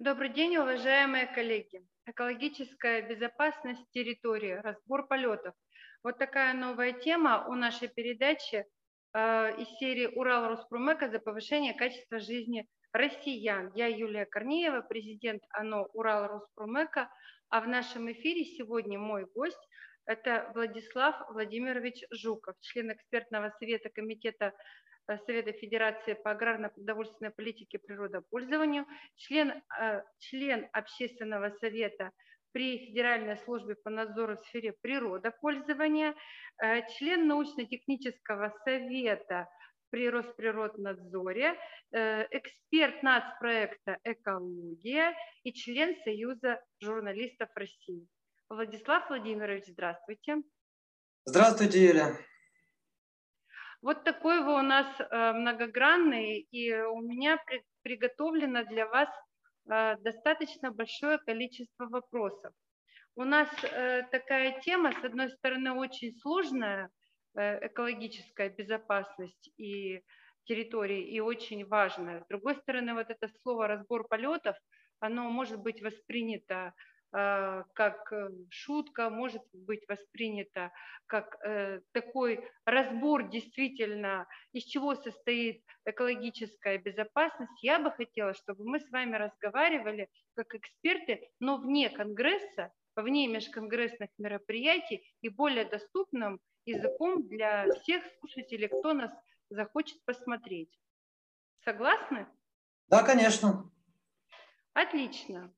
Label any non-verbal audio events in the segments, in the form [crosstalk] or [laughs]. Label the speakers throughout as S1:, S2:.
S1: Добрый день, уважаемые коллеги. Экологическая безопасность территории, разбор полетов. Вот такая новая тема у нашей передачи э, из серии «Урал Роспромека за повышение качества жизни россиян». Я Юлия Корнеева, президент ОНО «Урал Роспромека», а в нашем эфире сегодня мой гость – это Владислав Владимирович Жуков, член экспертного совета Комитета Совета Федерации по аграрно-продовольственной политике и природопользованию, член, э, член Общественного совета при Федеральной службе по надзору в сфере природопользования, э, член научно-технического совета при Росприроднадзоре, эксперт нацпроекта «Экология» и член Союза журналистов России. Владислав Владимирович, здравствуйте.
S2: Здравствуйте, Юля.
S1: Вот такой вы у нас э, многогранный, и у меня приготовлено для вас э, достаточно большое количество вопросов. У нас э, такая тема, с одной стороны, очень сложная, экологическая безопасность и территории, и очень важная. С другой стороны, вот это слово «разбор полетов», оно может быть воспринято как э, шутка, может быть воспринята как э, такой разбор действительно, из чего состоит экологическая безопасность. Я бы хотела, чтобы мы с вами разговаривали как эксперты, но вне Конгресса, вне межконгрессных мероприятий и более доступным языком для всех слушателей, кто нас захочет посмотреть. Согласны?
S2: Да, конечно.
S1: Отлично.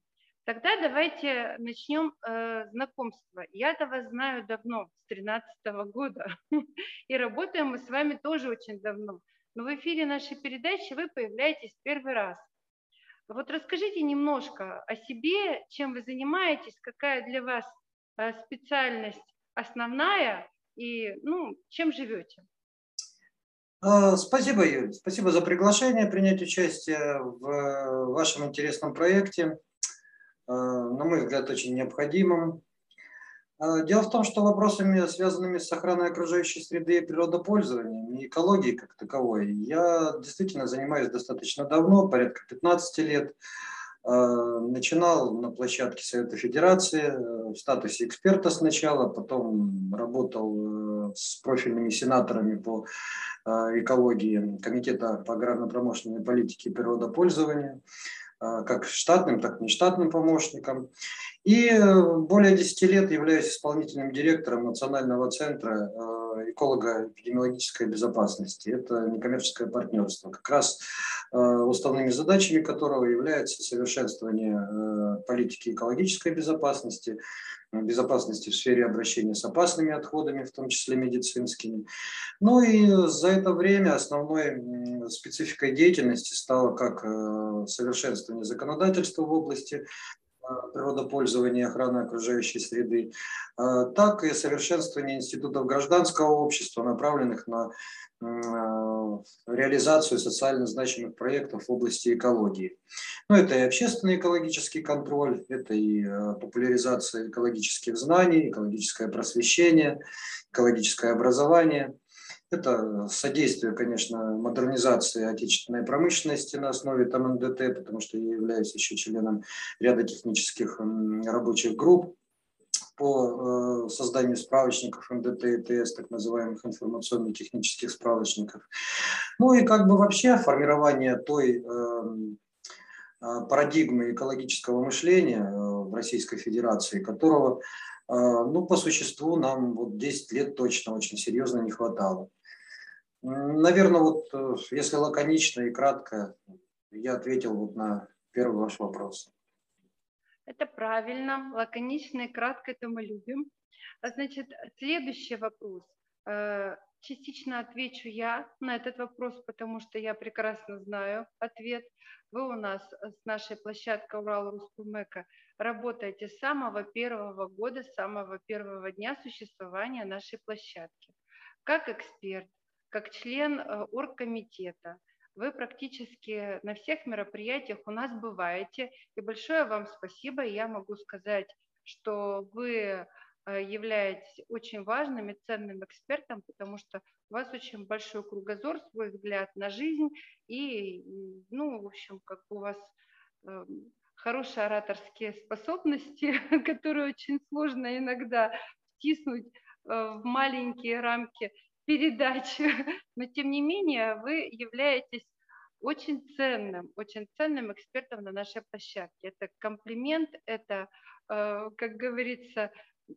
S1: Тогда давайте начнем э, знакомство. Я-то вас знаю давно, с 2013 года, [laughs] и работаем мы с вами тоже очень давно. Но в эфире нашей передачи вы появляетесь первый раз. Вот расскажите немножко о себе, чем вы занимаетесь, какая для вас э, специальность основная и ну, чем живете.
S2: Э, спасибо, Юль. Спасибо за приглашение принять участие в э, вашем интересном проекте. Э, на мой взгляд, очень необходимым. Э, дело в том, что вопросами, связанными с охраной окружающей среды и природопользованием, и экологией как таковой, я действительно занимаюсь достаточно давно, порядка 15 лет. Э, начинал на площадке Совета Федерации в статусе эксперта сначала, потом работал с профильными сенаторами по экологии Комитета по аграрно-промышленной политике и природопользованию. А, как штатным, так и нештатным помощником. И э, более 10 лет являюсь исполнительным директором Национального центра э, эколого-эпидемиологической безопасности. Это некоммерческое партнерство. Как раз уставными задачами которого является совершенствование политики экологической безопасности, безопасности в сфере обращения с опасными отходами, в том числе медицинскими. Ну и за это время основной спецификой деятельности стало как э, совершенствование законодательства в области э, природопользования и охраны окружающей среды, э, так и совершенствование институтов гражданского общества, направленных на Э, реализацию социально значимых проектов в области экологии. Ну, это и общественный экологический контроль, это и э, популяризация экологических знаний, экологическое просвещение, экологическое образование. Это содействие, конечно, модернизации отечественной промышленности на основе там НДТ, потому что я являюсь еще членом ряда технических рабочих групп по э, созданию справочников МДТ и ТС, так называемых информационно-технических справочников. Ну и как бы вообще формирование той эм, э, парадигмы экологического мышления э, в Российской Федерации, которого, ну, по существу нам вот 10 лет точно очень серьезно не хватало. Наверное, вот если лаконично и кратко, я ответил вот на первый ваш вопрос.
S1: Это правильно, лаконично и кратко это мы любим. А значит, следующий вопрос. Э, частично отвечу я на этот вопрос, потому что я прекрасно знаю ответ. Вы у нас с нашей площадкой Урал Руспумека работаете с самого первого года, с самого первого дня существования нашей площадки. Как эксперт, как член э, оргкомитета, вы практически на всех мероприятиях у нас бываете. И большое вам спасибо. Я могу сказать, что вы э, являетесь очень важным и ценным экспертом, потому что у вас очень большой кругозор, свой взгляд на жизнь, и, ну, в общем, как у вас эм, хорошие ораторские способности, [laughs] которые очень сложно иногда втиснуть э, в маленькие рамки передачи, [laughs] но тем не менее вы являетесь очень ценным, очень ценным экспертом на нашей площадке. Это комплимент, это, э, как говорится,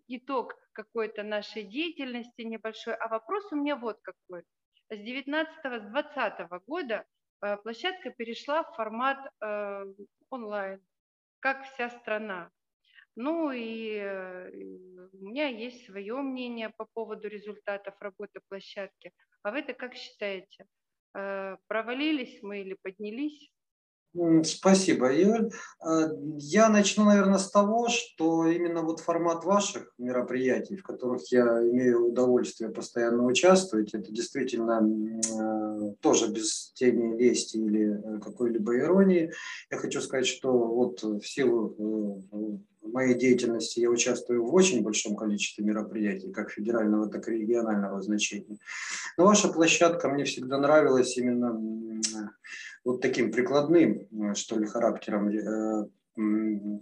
S1: итог какой-то нашей деятельности небольшой. А вопрос у меня вот какой. С 19 с 20 года э, площадка перешла в формат э, онлайн, как вся страна. Ну и у меня есть свое мнение по поводу результатов работы площадки. А вы это как считаете? Э, провалились мы или поднялись?
S2: Спасибо, Юль. Э, я начну, наверное, с того, что именно вот формат ваших мероприятий, в которых я имею удовольствие постоянно участвовать, это действительно э, тоже без тени лести или какой-либо иронии. Я хочу сказать, что вот в силу моей деятельности я участвую в очень большом количестве мероприятий, как федерального, так и регионального значения. Но ваша площадка мне всегда нравилась именно вот таким прикладным, что ли, характером э,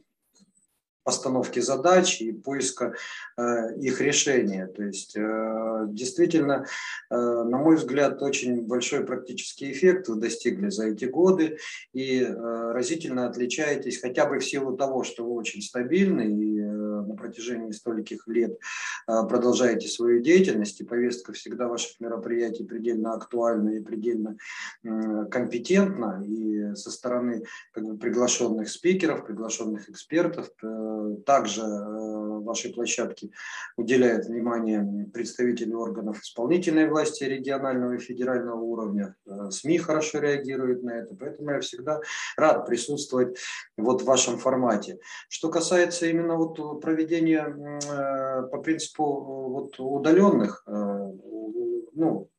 S2: постановки задач и поиска э, их решения. То есть э, действительно, э, на мой взгляд, очень большой практический эффект вы достигли за эти годы и э, разительно отличаетесь хотя бы в силу того, что вы очень стабильны и э, на протяжении стольких лет э, продолжаете свою деятельность, и повестка всегда ваших мероприятий предельно актуальна и предельно компетентна, и со стороны как бы, приглашенных спикеров, приглашенных экспертов, э, также э, вашей площадке уделяет внимание представители органов исполнительной власти регионального и федерального уровня. Э, СМИ хорошо реагируют на это, поэтому я всегда рад присутствовать вот в вашем формате. Что касается именно вот проведения э, по принципу вот удаленных, ну,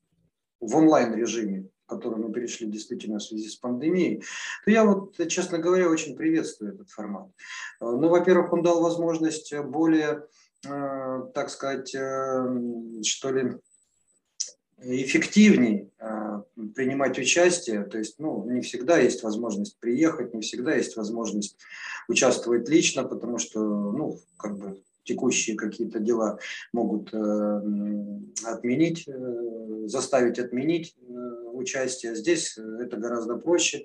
S2: в онлайн режиме, который мы перешли действительно в связи с пандемией, то я вот, честно говоря, очень приветствую этот формат. Э, ну, во-первых, он дал возможность более, э, так сказать, э, что ли, эффективнее принимать участие. То есть, ну, не всегда есть возможность приехать, не всегда есть возможность участвовать лично, потому что, ну, как бы текущие какие-то дела могут отменить, заставить отменить участие. Здесь э, это гораздо проще.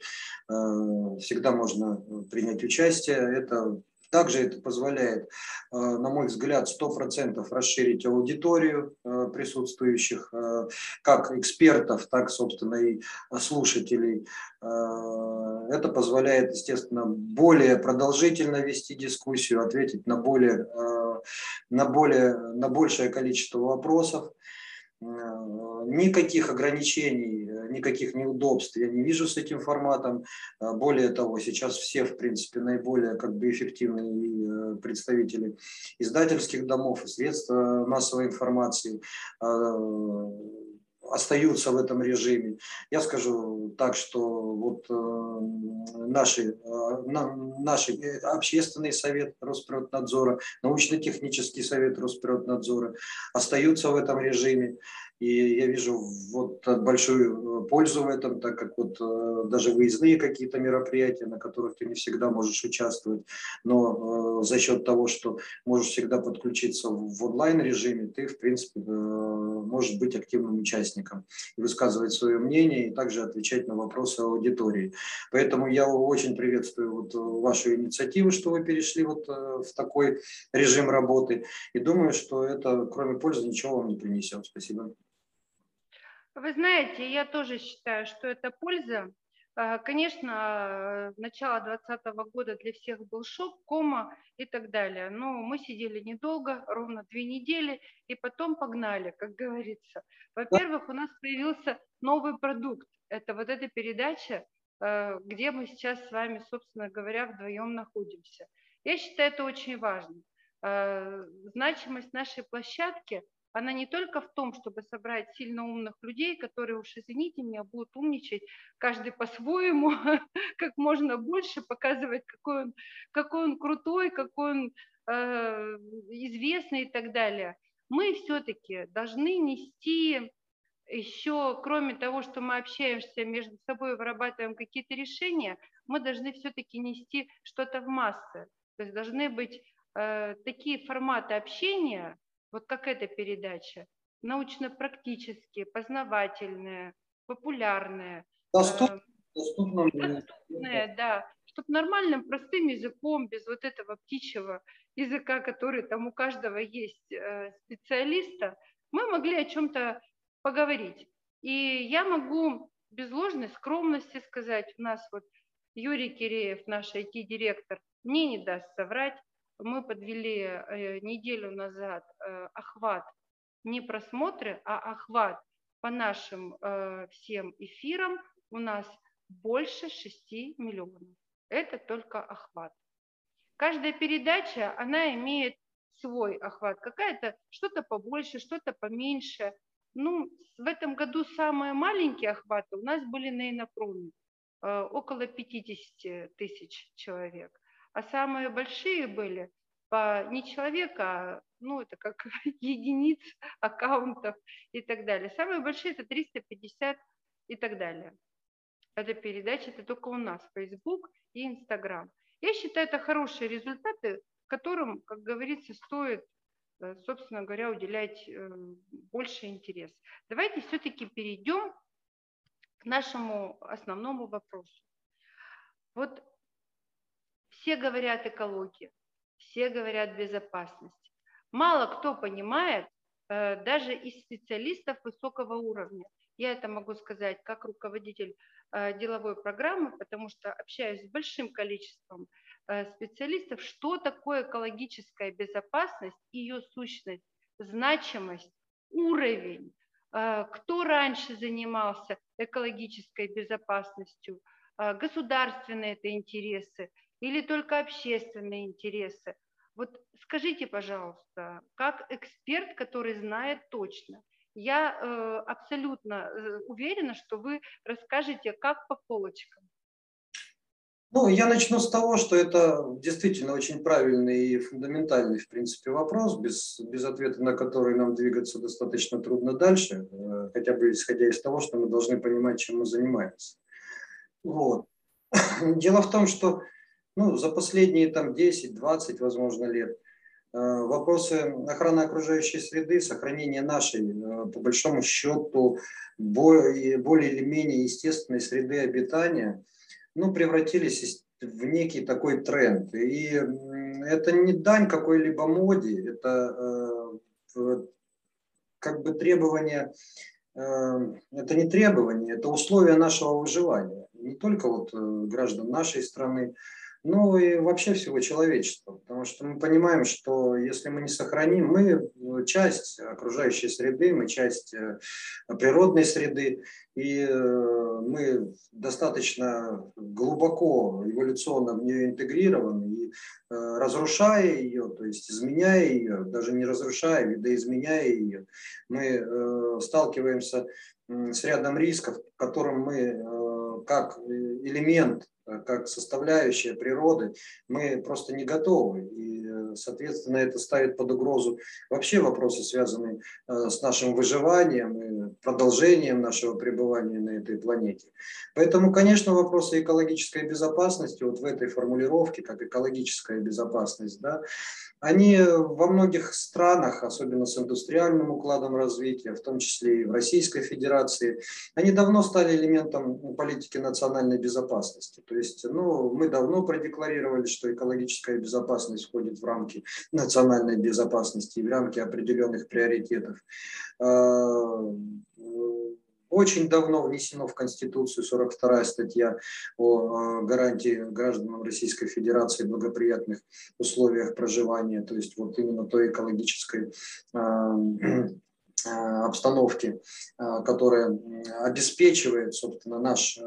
S2: Э, всегда можно э, принять участие. Это также это позволяет, на мой взгляд, 100% расширить аудиторию присутствующих, как экспертов, так, собственно, и слушателей. Это позволяет, естественно, более продолжительно вести дискуссию, ответить на более, на более, на большее количество вопросов. Никаких ограничений никаких неудобств я не вижу с этим форматом. А, более того, сейчас все, в принципе, наиболее как бы эффективные э, представители издательских домов и средств массовой информации а, остаются в этом режиме. Я скажу так, что вот э, наши, э, наши общественный совет Росприроднадзора, научно-технический совет Росприроднадзора остаются в этом режиме. И я вижу вот большую э, пользу в этом, так как вот э, даже выездные какие-то мероприятия, на которых ты не всегда можешь участвовать, но э, за счет того, что можешь всегда подключиться в онлайн режиме, ты, в принципе, можешь быть активным участником и высказывать свое мнение, и также отвечать на вопросы аудитории. Поэтому я очень приветствую вот вашу инициативу, что вы перешли вот в такой режим работы, и думаю, что это, кроме пользы, ничего вам не принесет. Спасибо.
S1: Вы знаете, я тоже считаю, что это польза. А, конечно, начало 2020 года для всех был шок, кома и так далее. Но мы сидели недолго, ровно две недели, и потом погнали, как говорится. Во-первых, у нас появился новый продукт. Это вот эта передача, а, где мы сейчас с вами, собственно говоря, вдвоем находимся. Я считаю, это очень важно. Значимость нашей площадки – она не только в том, чтобы собрать сильно умных людей, которые уж, извините меня, будут умничать каждый по-своему, [laughs] как можно больше, показывать, какой он, какой он крутой, какой он э, известный и так далее. Мы все-таки должны нести еще, кроме того, что мы общаемся между собой, вырабатываем какие-то решения, мы должны все-таки нести что-то в массы. То есть должны быть э, такие форматы общения, вот как эта передача, научно-практические, познавательные, популярные.
S2: Доступ,
S1: э, доступные, доступные, да, чтобы нормальным, простым языком, без вот этого птичьего языка, который там у каждого есть э, специалиста, мы могли о чем-то поговорить. И я могу без ложной скромности сказать, у нас вот Юрий Киреев, наш IT-директор, мне не даст соврать, мы подвели э, неделю назад э, охват, не просмотры, а охват по нашим э, всем эфирам у нас больше 6 миллионов. Это только охват. Каждая передача, она имеет свой охват. Какая-то что-то побольше, что-то поменьше. Ну, в этом году самые маленькие охваты у нас были на Инопроме, около 50 тысяч человек. А самые большие были по не человека, а, ну, это как [laughs] единиц аккаунтов и так далее. Самые большие это 350 и так далее. Это передача, это только у нас, Facebook и Instagram. Я считаю, это хорошие результаты, которым, как говорится, стоит Э, собственно говоря, уделять э, больше интерес. Давайте все-таки перейдем к нашему основному вопросу. Вот все говорят экология, все говорят безопасность. Мало кто понимает, э, даже из специалистов высокого уровня. Я это могу сказать как руководитель деловой программы, потому что общаюсь с большим количеством Э, специалистов, что такое экологическая безопасность, ее сущность, значимость, уровень, э, кто раньше занимался экологической безопасностью, э, государственные это интересы или только общественные интересы. Вот скажите, пожалуйста, как эксперт, который знает точно, я абсолютно уверена, что вы расскажете, как по полочкам.
S2: Ну, я начну с того, что это действительно очень правильный и фундаментальный, в принципе, вопрос, без, без ответа на который нам двигаться достаточно трудно дальше, э, хотя бы исходя из того, что мы должны понимать, чем мы занимаемся. Вот. [laughs] Дело в том, что ну, за последние там 10-20, возможно, лет э, вопросы охраны окружающей среды, сохранения нашей, э, по большому счету, более, более или менее естественной среды обитания – ну, превратились в некий такой тренд. И это не дань какой-либо моде, это э, как бы требование, это не требование, это условия нашего выживания. Не только вот граждан нашей страны, ну и вообще всего человечества. Потому что мы понимаем, что если мы не сохраним, мы часть окружающей среды, мы часть э, природной среды, и э, мы достаточно глубоко эволюционно в нее интегрированы, и э, разрушая ее, то есть изменяя ее, даже не разрушая, видоизменяя ее, мы сталкиваемся с рядом рисков, которым мы как элемент Э, как составляющая природы, мы просто не готовы. И, э, соответственно, это ставит под угрозу вообще вопросы, связанные э, с нашим выживанием и продолжением нашего пребывания на этой планете. Поэтому, конечно, вопросы экологической безопасности, вот в этой формулировке, как экологическая безопасность, да, они во многих странах, особенно с индустриальным укладом развития, в том числе и в Российской Федерации, они давно стали элементом политики национальной безопасности. То есть ну, мы давно продекларировали, что экологическая безопасность входит в рамки национальной безопасности и в рамки определенных приоритетов а, очень давно внесено в Конституцию 42 статья о гарантии гражданам Российской Федерации благоприятных условиях проживания, то есть вот именно той экологической а, а, обстановки, а, которая обеспечивает, собственно, наш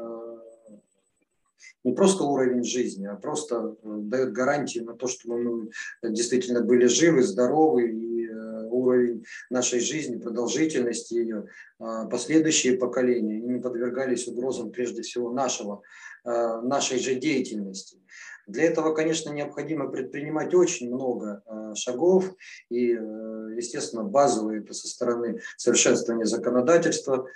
S2: не просто уровень жизни, а просто э, дает гарантии на то, что мы действительно были живы, здоровы и уровень нашей жизни, продолжительности ее, а, последующие поколения не подвергались угрозам прежде всего нашего, а, нашей же деятельности. Для этого, конечно, необходимо предпринимать очень много шагов, и, естественно, базовые со стороны совершенствования законодательства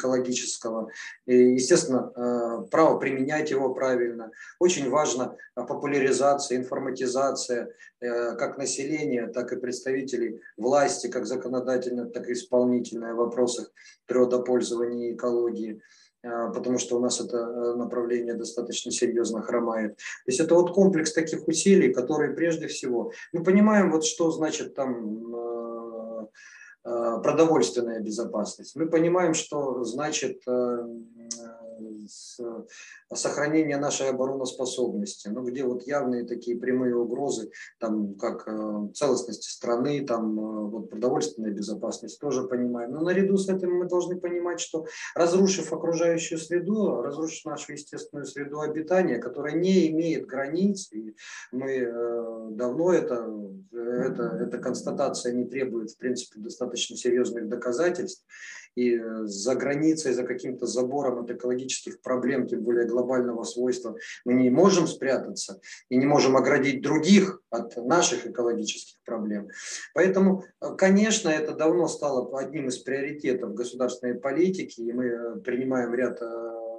S2: экологического. И, естественно, э, право применять его правильно. Очень важна популяризация, информатизация э, как населения, так и представителей власти, как законодательной, так и исполнительной в вопросах природопользования и экологии э, потому что у нас это направление достаточно серьезно хромает. То есть это вот комплекс таких усилий, которые прежде всего, мы понимаем, вот что значит там Э, продовольственная безопасность. Мы понимаем, что значит э, сохранение нашей обороноспособности, ну, где вот явные такие прямые угрозы, там, как э, целостности страны, там, вот, продовольственная безопасность, тоже понимаем. Но наряду с этим мы должны понимать, что разрушив окружающую среду, разрушив нашу естественную среду обитания, которая не имеет границ, и мы давно это, это, эта констатация не требует, в принципе, достаточно серьезных доказательств, и э, за границей, за каким-то забором от экологических проблем, тем более глобального свойства, мы не можем спрятаться и не можем оградить других от наших экологических проблем. Поэтому, э, конечно, это давно стало одним из приоритетов государственной политики, и мы э, принимаем ряд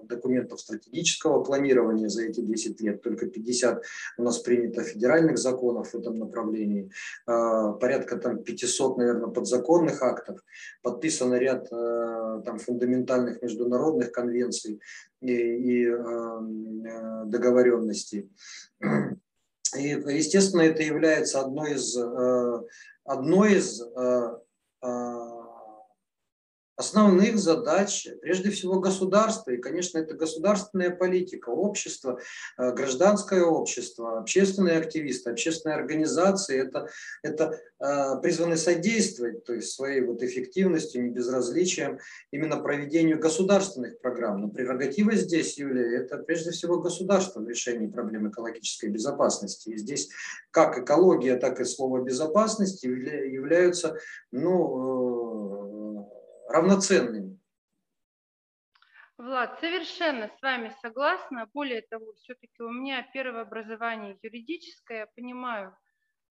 S2: документов стратегического планирования за эти 10 лет, только 50 у нас принято федеральных законов в этом направлении, а, порядка там 500, наверное, подзаконных актов, подписано ряд э, там фундаментальных международных конвенций и, и э, договоренностей. И, естественно, это является одной из, э, одной из основных задач, прежде всего, государства. И, конечно, это государственная политика, общество, э, гражданское общество, общественные активисты, общественные организации. Это, это э, призваны содействовать то есть своей вот эффективностью, небезразличием именно проведению государственных программ. Но прерогатива здесь, Юлия, это прежде всего государство в решении проблем экологической безопасности. И здесь как экология, так и слово безопасность являются ну, э, равноценными.
S1: Влад, совершенно с вами согласна. Более того, все-таки у меня первое образование юридическое. Я понимаю,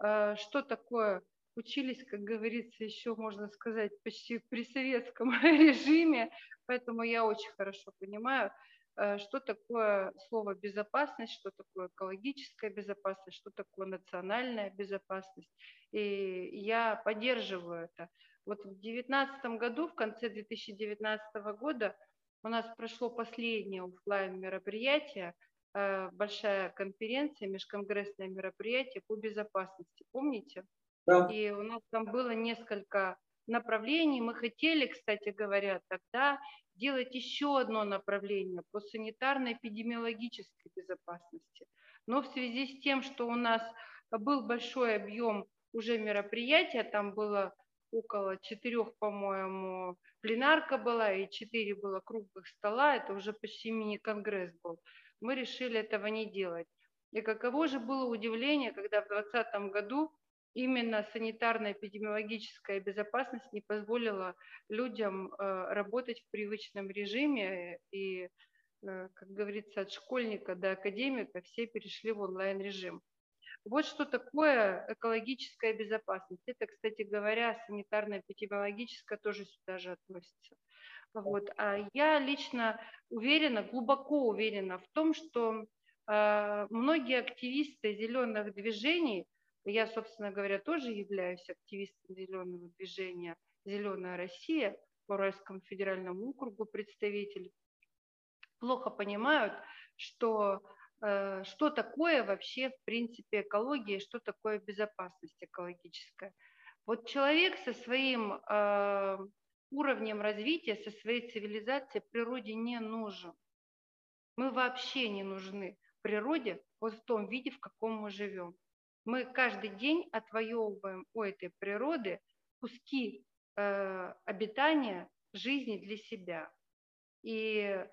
S1: э, что такое учились, как говорится, еще можно сказать, почти при советском [laughs] режиме, поэтому я очень хорошо понимаю, э, что такое слово безопасность, что такое экологическая безопасность, что такое национальная безопасность. И я поддерживаю это. Вот в 2019 году, в конце 2019 года, у нас прошло последнее офлайн мероприятие, э, большая конференция, межконгрессное мероприятие по безопасности. Помните? Да. И у нас там было несколько направлений. Мы хотели, кстати говоря, тогда делать еще одно направление по санитарно-эпидемиологической безопасности. Но в связи с тем, что у нас был большой объем уже мероприятия, там было около четырех, по-моему, пленарка была и четыре было круглых стола, это уже почти мини-конгресс был. Мы решили этого не делать. И каково же было удивление, когда в 2020 году именно санитарно-эпидемиологическая безопасность не позволила людям э, работать в привычном режиме и, э, как говорится, от школьника до академика все перешли в онлайн-режим. Вот что такое экологическая безопасность. Это, кстати говоря, санитарно-эпидемиологическая тоже сюда же относится. Вот. А я лично уверена, глубоко уверена в том, что э, многие активисты зеленых движений, я, собственно говоря, тоже являюсь активистом зеленого движения «Зеленая Россия», по Уральскому федеральному округу представитель, плохо понимают, что что такое вообще, в принципе, экология, что такое безопасность экологическая. Вот человек со своим э, уровнем развития, со своей цивилизацией природе не нужен. Мы вообще не нужны природе вот в том виде, в каком мы живем. Мы каждый день отвоевываем у этой природы куски э, обитания, жизни для себя. И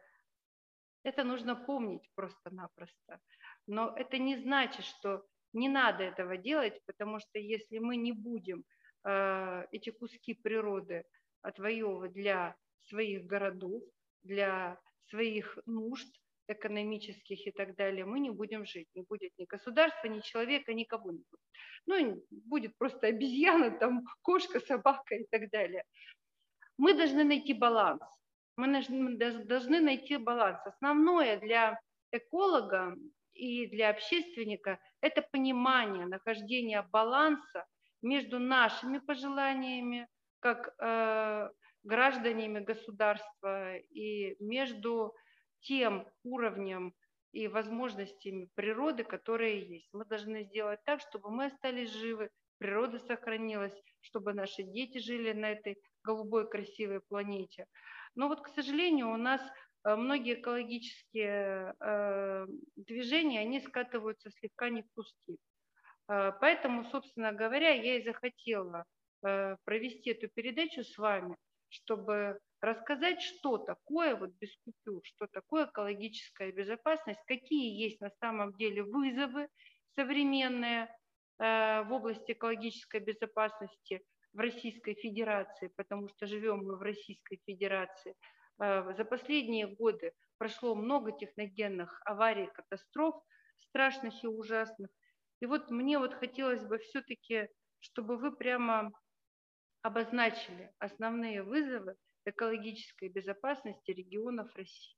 S1: это нужно помнить просто-напросто. Но это не значит, что не надо этого делать, потому что если мы не будем э, эти куски природы отвоевывать для своих городов, для своих нужд, экономических и так далее, мы не будем жить. Не будет ни государства, ни человека, никого не будет. Ну, будет просто обезьяна, там, кошка, собака и так далее. Мы должны найти баланс. Мы должны найти баланс. Основное для эколога и для общественника – это понимание нахождения баланса между нашими пожеланиями, как э, гражданами государства, и между тем уровнем и возможностями природы, которые есть. Мы должны сделать так, чтобы мы остались живы, природа сохранилась, чтобы наши дети жили на этой голубой красивой планете. Но вот, к сожалению, у нас э, многие экологические э, движения, они скатываются слегка не в куски. Э, поэтому, собственно говоря, я и захотела провести эту передачу с вами, чтобы рассказать, что такое вот без купюр, что такое экологическая безопасность, какие есть на самом деле вызовы современные в области экологической безопасности в Российской Федерации, потому что живем мы в Российской Федерации. За последние годы прошло много техногенных аварий, катастроф, страшных и ужасных. И вот мне вот хотелось бы все-таки, чтобы вы прямо обозначили основные вызовы экологической безопасности регионов России.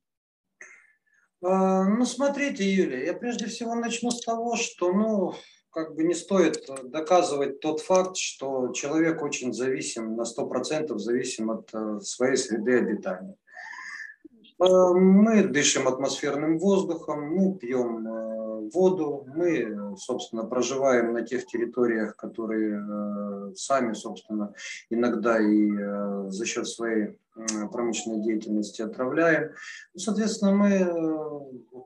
S2: А, ну, смотрите, Юлия, я прежде всего начну с того, что, ну, как бы не стоит доказывать тот факт, что человек очень зависим, на 100% зависим от э, своей среды обитания. Э, мы дышим атмосферным воздухом, мы пьем э, воду, мы, собственно, проживаем на тех территориях, которые э, сами, собственно, иногда и за счет своей промышленной деятельности отравляем. Соответственно, мы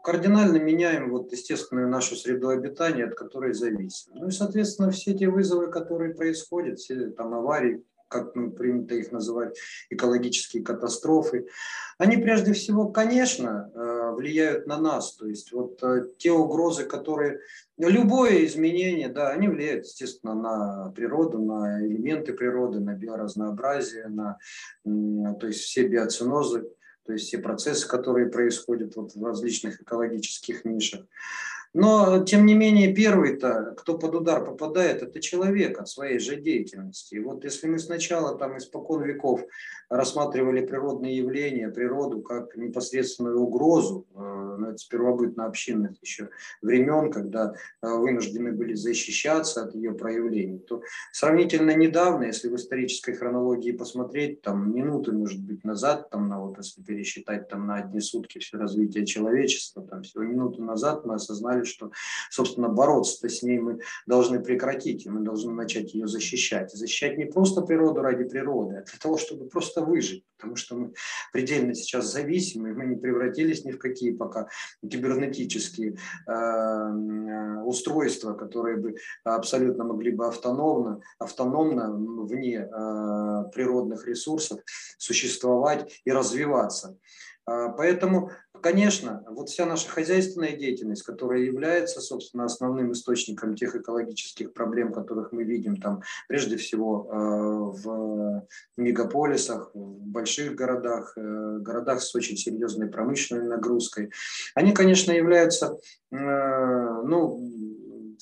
S2: кардинально меняем вот естественную нашу среду обитания, от которой зависим. Ну и, соответственно, все эти вызовы, которые происходят, все там аварии, как ну, принято их называть, экологические катастрофы, они прежде всего, конечно, э, влияют на нас. То есть вот э, те угрозы, которые... Любое изменение, да, они влияют, естественно, на природу, на элементы природы, на биоразнообразие, на то есть все биоцинозы, то есть все процессы, которые происходят вот в различных экологических нишах. Но, тем не менее, первый-то, кто под удар попадает, это человек от своей же деятельности. И вот если мы сначала, там, испокон веков рассматривали природные явления, природу как непосредственную угрозу, э, ну, это с первобытно-общинных еще времен, когда э, вынуждены были защищаться от ее проявлений, то сравнительно недавно, если в исторической хронологии посмотреть, там, минуты, может быть, назад, там, на, вот, если пересчитать там, на одни сутки все развитие человечества, там, всего минуту назад мы осознали, сказали, что, собственно, бороться-то с ней мы должны прекратить, и мы должны начать ее защищать. защищать не просто природу ради природы, а для того, чтобы просто выжить, потому что мы предельно сейчас зависимы, мы не превратились ни в какие пока кибернетические э, устройства, которые бы абсолютно могли бы автономно, автономно вне э, природных ресурсов существовать и развиваться. А, поэтому, конечно, вот вся наша хозяйственная деятельность, которая является, собственно, основным источником тех экологических проблем, которых мы видим там, прежде всего а, в мегаполисах, в больших городах, э, городах с очень серьезной промышленной нагрузкой, они, конечно, являются, э, ну,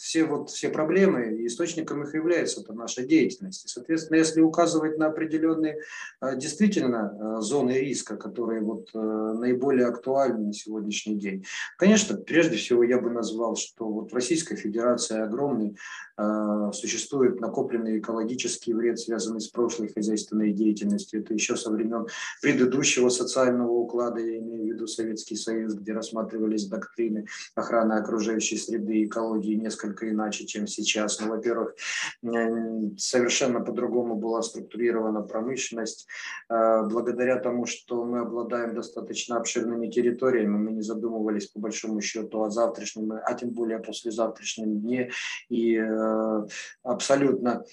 S2: все, вот, все проблемы, источником их является это наша деятельность. И, соответственно, если указывать на определенные а, действительно а, зоны риска, которые вот э, наиболее актуальны на сегодняшний день, конечно, прежде всего я бы назвал, что вот в Российской Федерации огромный а, существует накопленный экологический вред, связанный с прошлой хозяйственной деятельностью. Это еще со времен предыдущего социального уклада, я имею в виду Советский Союз, где рассматривались доктрины охраны окружающей среды, экологии несколько несколько иначе, чем сейчас. Ну, во-первых, совершенно по-другому была структурирована промышленность. Э, благодаря тому, что мы обладаем достаточно обширными территориями, мы не задумывались по большому счету о завтрашнем, а тем более о послезавтрашнем дне. И э, абсолютно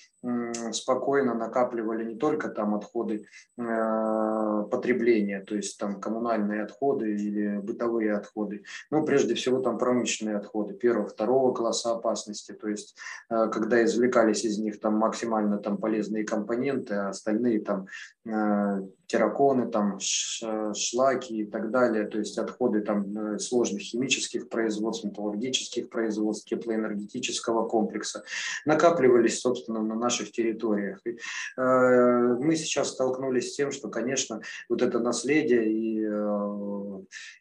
S2: спокойно накапливали не только там отходы э, потребления, то есть там коммунальные отходы или бытовые отходы, но прежде всего там промышленные отходы первого, второго класса, безопасности, то есть э, когда извлекались из них там максимально там полезные компоненты, а остальные там э, терраконы, там шлаки и так далее, то есть отходы там сложных химических производств, металлургических производств, теплоэнергетического комплекса накапливались, собственно, на наших территориях. И, мы сейчас столкнулись с тем, что, конечно, вот это наследие и,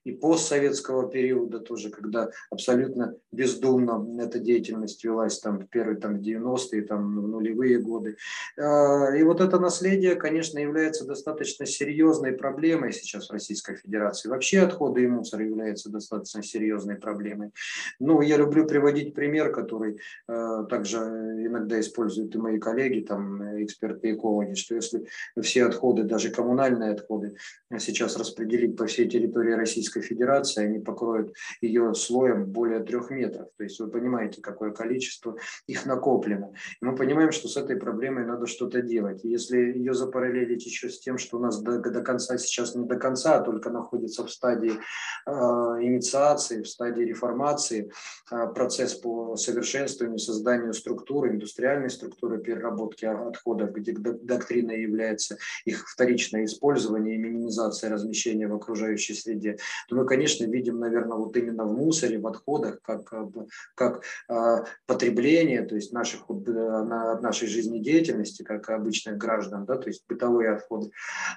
S2: и постсоветского периода тоже, когда абсолютно бездумно эта деятельность велась там в первые там 90-е, там в нулевые годы. А, и вот это наследие, конечно, является достаточно серьезной проблемой сейчас в Российской Федерации. Вообще отходы и мусор являются достаточно серьезной проблемой. Ну, я люблю приводить пример, который э, также иногда используют и мои коллеги, там, эксперты-экологи, что если все отходы, даже коммунальные отходы, сейчас распределить по всей территории Российской Федерации, они покроют ее слоем более трех метров. То есть вы понимаете, какое количество их накоплено. И мы понимаем, что с этой проблемой надо что-то делать. И если ее запараллелить еще с тем, что у нас до, до конца сейчас не до конца, а только находится в стадии э, инициации, в стадии реформации, э, процесс по совершенствованию, созданию структуры, индустриальной структуры переработки отходов, где доктриной является их вторичное использование и минимизация размещения в окружающей среде, то мы, конечно, видим, наверное, вот именно в мусоре, в отходах, как, э, как э, потребление, то есть наших, э, нашей жизнедеятельности, как обычных граждан, да, то есть бытовые отходы,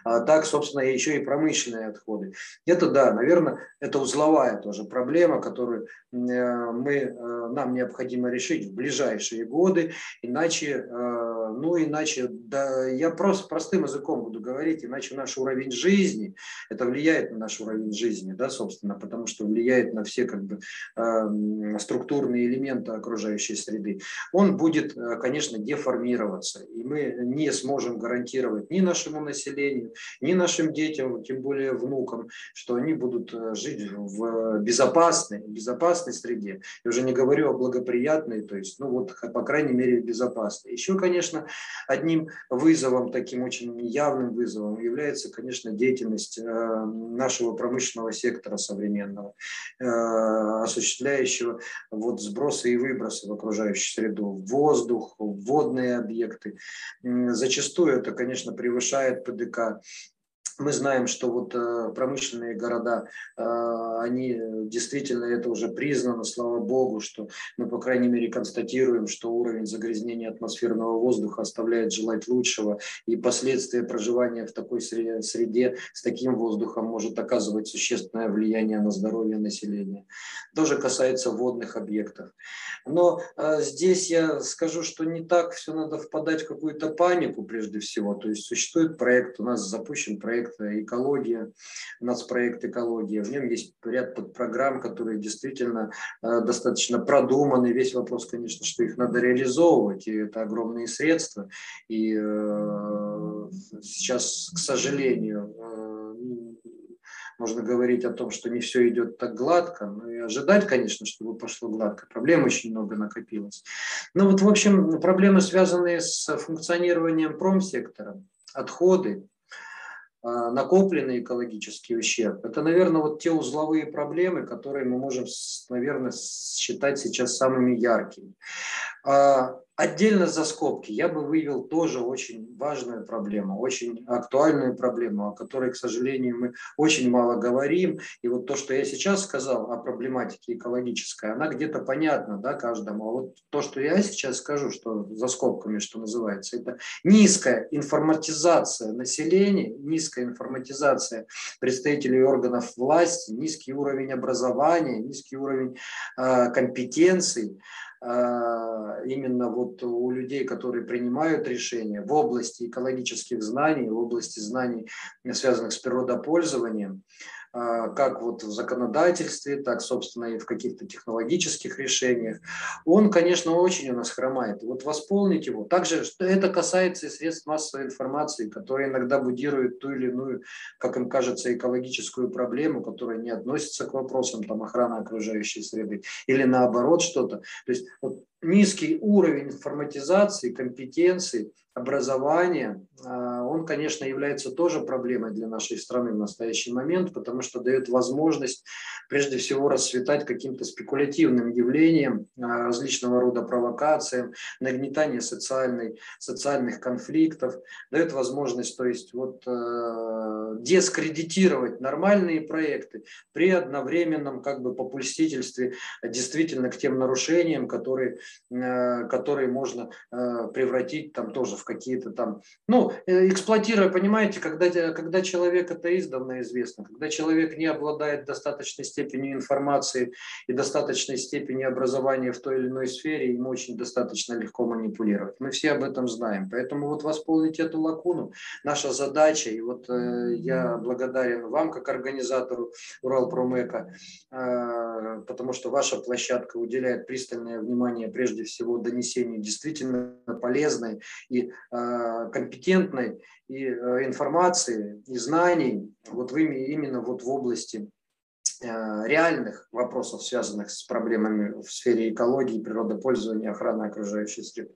S2: а так, собственно, еще и промышленные отходы. Это, да, наверное, это узловая тоже проблема, которую мы, нам необходимо решить в ближайшие годы, иначе ну, иначе, да, я просто простым языком буду говорить, иначе наш уровень жизни, это влияет на наш уровень жизни, да, собственно, потому что влияет на все как бы э, структурные элементы окружающей среды. Он будет, э, конечно, деформироваться, и мы не сможем гарантировать ни нашему населению, ни нашим детям, тем более внукам, что они будут э, жить в безопасной, безопасной среде. Я уже не говорю о благоприятной, то есть, ну вот, по крайней мере, безопасной. Еще, конечно, одним вызовом, таким очень явным вызовом является, конечно, деятельность э, нашего промышленного сектора современного, э, осуществляющего вот сбросы и выбросы в окружающую среду, в воздух, в водные объекты. Зачастую это, конечно, превышает ПДК мы знаем, что вот э, промышленные города, э, они действительно, это уже признано, слава богу, что мы, по крайней мере, констатируем, что уровень загрязнения атмосферного воздуха оставляет желать лучшего, и последствия проживания в такой среде с таким воздухом может оказывать существенное влияние на здоровье населения. Тоже касается водных объектов. Но э, здесь я скажу, что не так все надо впадать в какую-то панику прежде всего. То есть существует проект, у нас запущен проект проект «Экология», у нас проект «Экология». В нем есть ряд подпрограмм, которые действительно э, достаточно продуманы. Весь вопрос, конечно, что их надо реализовывать, и это огромные средства. И э, сейчас, к сожалению, э, можно говорить о том, что не все идет так гладко, но и ожидать, конечно, чтобы пошло гладко. Проблем очень много накопилось. Ну вот, в общем, проблемы, связанные с функционированием промсектора, отходы, накопленный экологический ущерб. Это, наверное, вот те узловые проблемы, которые мы можем, наверное, считать сейчас самыми яркими. А, Отдельно за скобки я бы вывел тоже очень важную проблему, очень актуальную проблему, о которой, к сожалению, мы очень мало говорим. И вот то, что я сейчас сказал о проблематике экологической, она где-то понятна да, каждому. А вот то, что я сейчас скажу, что за скобками, что называется, это низкая информатизация населения, низкая информатизация представителей органов власти, низкий уровень образования, низкий уровень э, компетенций. А, именно вот у людей, которые принимают решения в области экологических знаний, в области знаний, связанных с природопользованием, а, как вот в законодательстве, так, собственно, и в каких-то технологических решениях, он, конечно, очень у нас хромает. Вот восполнить его. Также это касается и средств массовой информации, которые иногда будируют ту или иную, как им кажется, экологическую проблему, которая не относится к вопросам там, охраны окружающей среды, или наоборот что-то. То есть вот низкий уровень информатизации, компетенции, образования, а, он, конечно, является тоже проблемой для нашей страны в настоящий момент, потому что дает возможность, прежде всего, расцветать каким-то спекулятивным явлением, а, различного рода провокациям, нагнетание социальной, социальных конфликтов, дает возможность, то есть, вот, э, дискредитировать нормальные проекты при одновременном как бы попульстительстве действительно к тем нарушениям, которые, э, которые можно э, превратить там тоже в какие-то там, ну, э, эксплуатируя, понимаете, когда, когда человек, это издавна известно, когда человек не обладает достаточной степенью информации и достаточной степени образования в той или иной сфере, ему очень достаточно легко манипулировать. Мы все об этом знаем. Поэтому вот восполнить эту лакуну наша задача. И вот э, я благодарен вам, как организатору Уралпромека, э, потому что ваша площадка уделяет пристальное внимание прежде всего донесению действительно полезной и Э, компетентной и э, информации и знаний вот в, именно вот в области э, реальных вопросов, связанных с проблемами в сфере экологии, природопользования, охраны окружающей среды.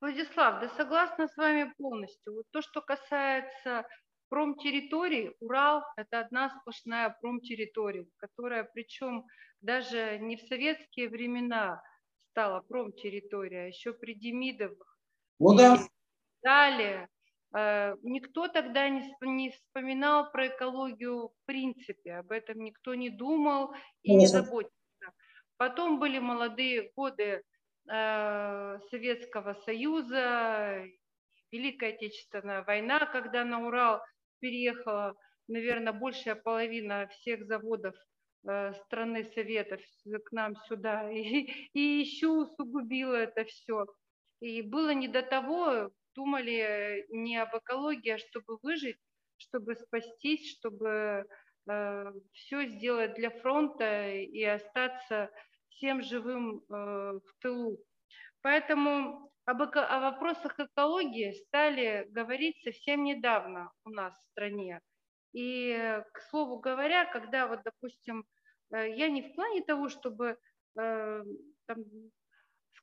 S1: Владислав, да согласна с вами полностью. Вот то, что касается промтерритории, Урал – это одна сплошная промтерритория, которая причем даже не в советские времена стала промтерритория, а еще при Демидовых
S2: ну да.
S1: Далее. Э, никто тогда не, вспоминал про экологию в принципе, об этом никто не думал и не заботился. Потом были молодые годы э, Советского Союза, Великая Отечественная война, когда на Урал переехала, наверное, большая половина всех заводов э, страны Советов к нам сюда, [laughs] и, и еще усугубило это все. И было не до того, думали не об экологии, а чтобы выжить, чтобы спастись, чтобы э, все сделать для фронта и остаться всем живым э, в тылу. Поэтому об, о вопросах экологии стали говорить совсем недавно у нас в стране. И, к слову говоря, когда вот, допустим, э, я не в плане того, чтобы э, там,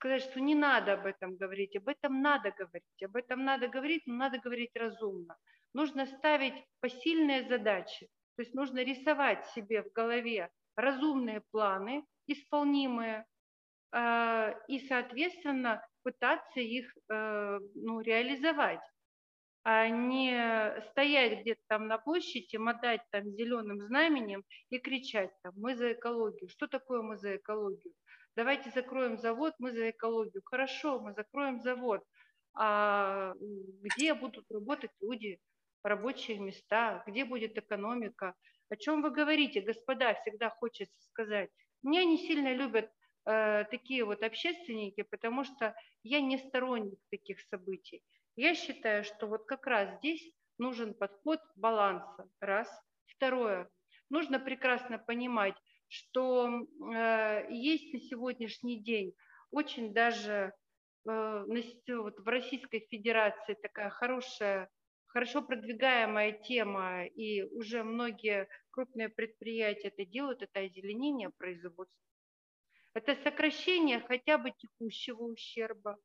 S1: сказать, что не надо об этом говорить, об этом надо говорить, об этом надо говорить, но надо говорить разумно. Нужно ставить посильные задачи, то есть нужно рисовать себе в голове разумные планы, исполнимые, э, и, соответственно, пытаться их э, ну, реализовать, а не стоять где-то там на площади, мотать там зеленым знаменем и кричать там «мы за экологию». Что такое «мы за экологию»? Давайте закроем завод, мы за экологию. Хорошо, мы закроем завод. А где будут работать люди, рабочие места, где будет экономика? О чем вы говорите, господа, всегда хочется сказать. Меня не сильно любят э, такие вот общественники, потому что я не сторонник таких событий. Я считаю, что вот как раз здесь нужен подход баланса. Раз. Второе. Нужно прекрасно понимать, что э, есть на сегодняшний день очень даже э, вот в Российской Федерации такая хорошая, хорошо продвигаемая тема, и уже многие крупные предприятия это делают, это озеленение производства. Это сокращение хотя бы текущего ущерба,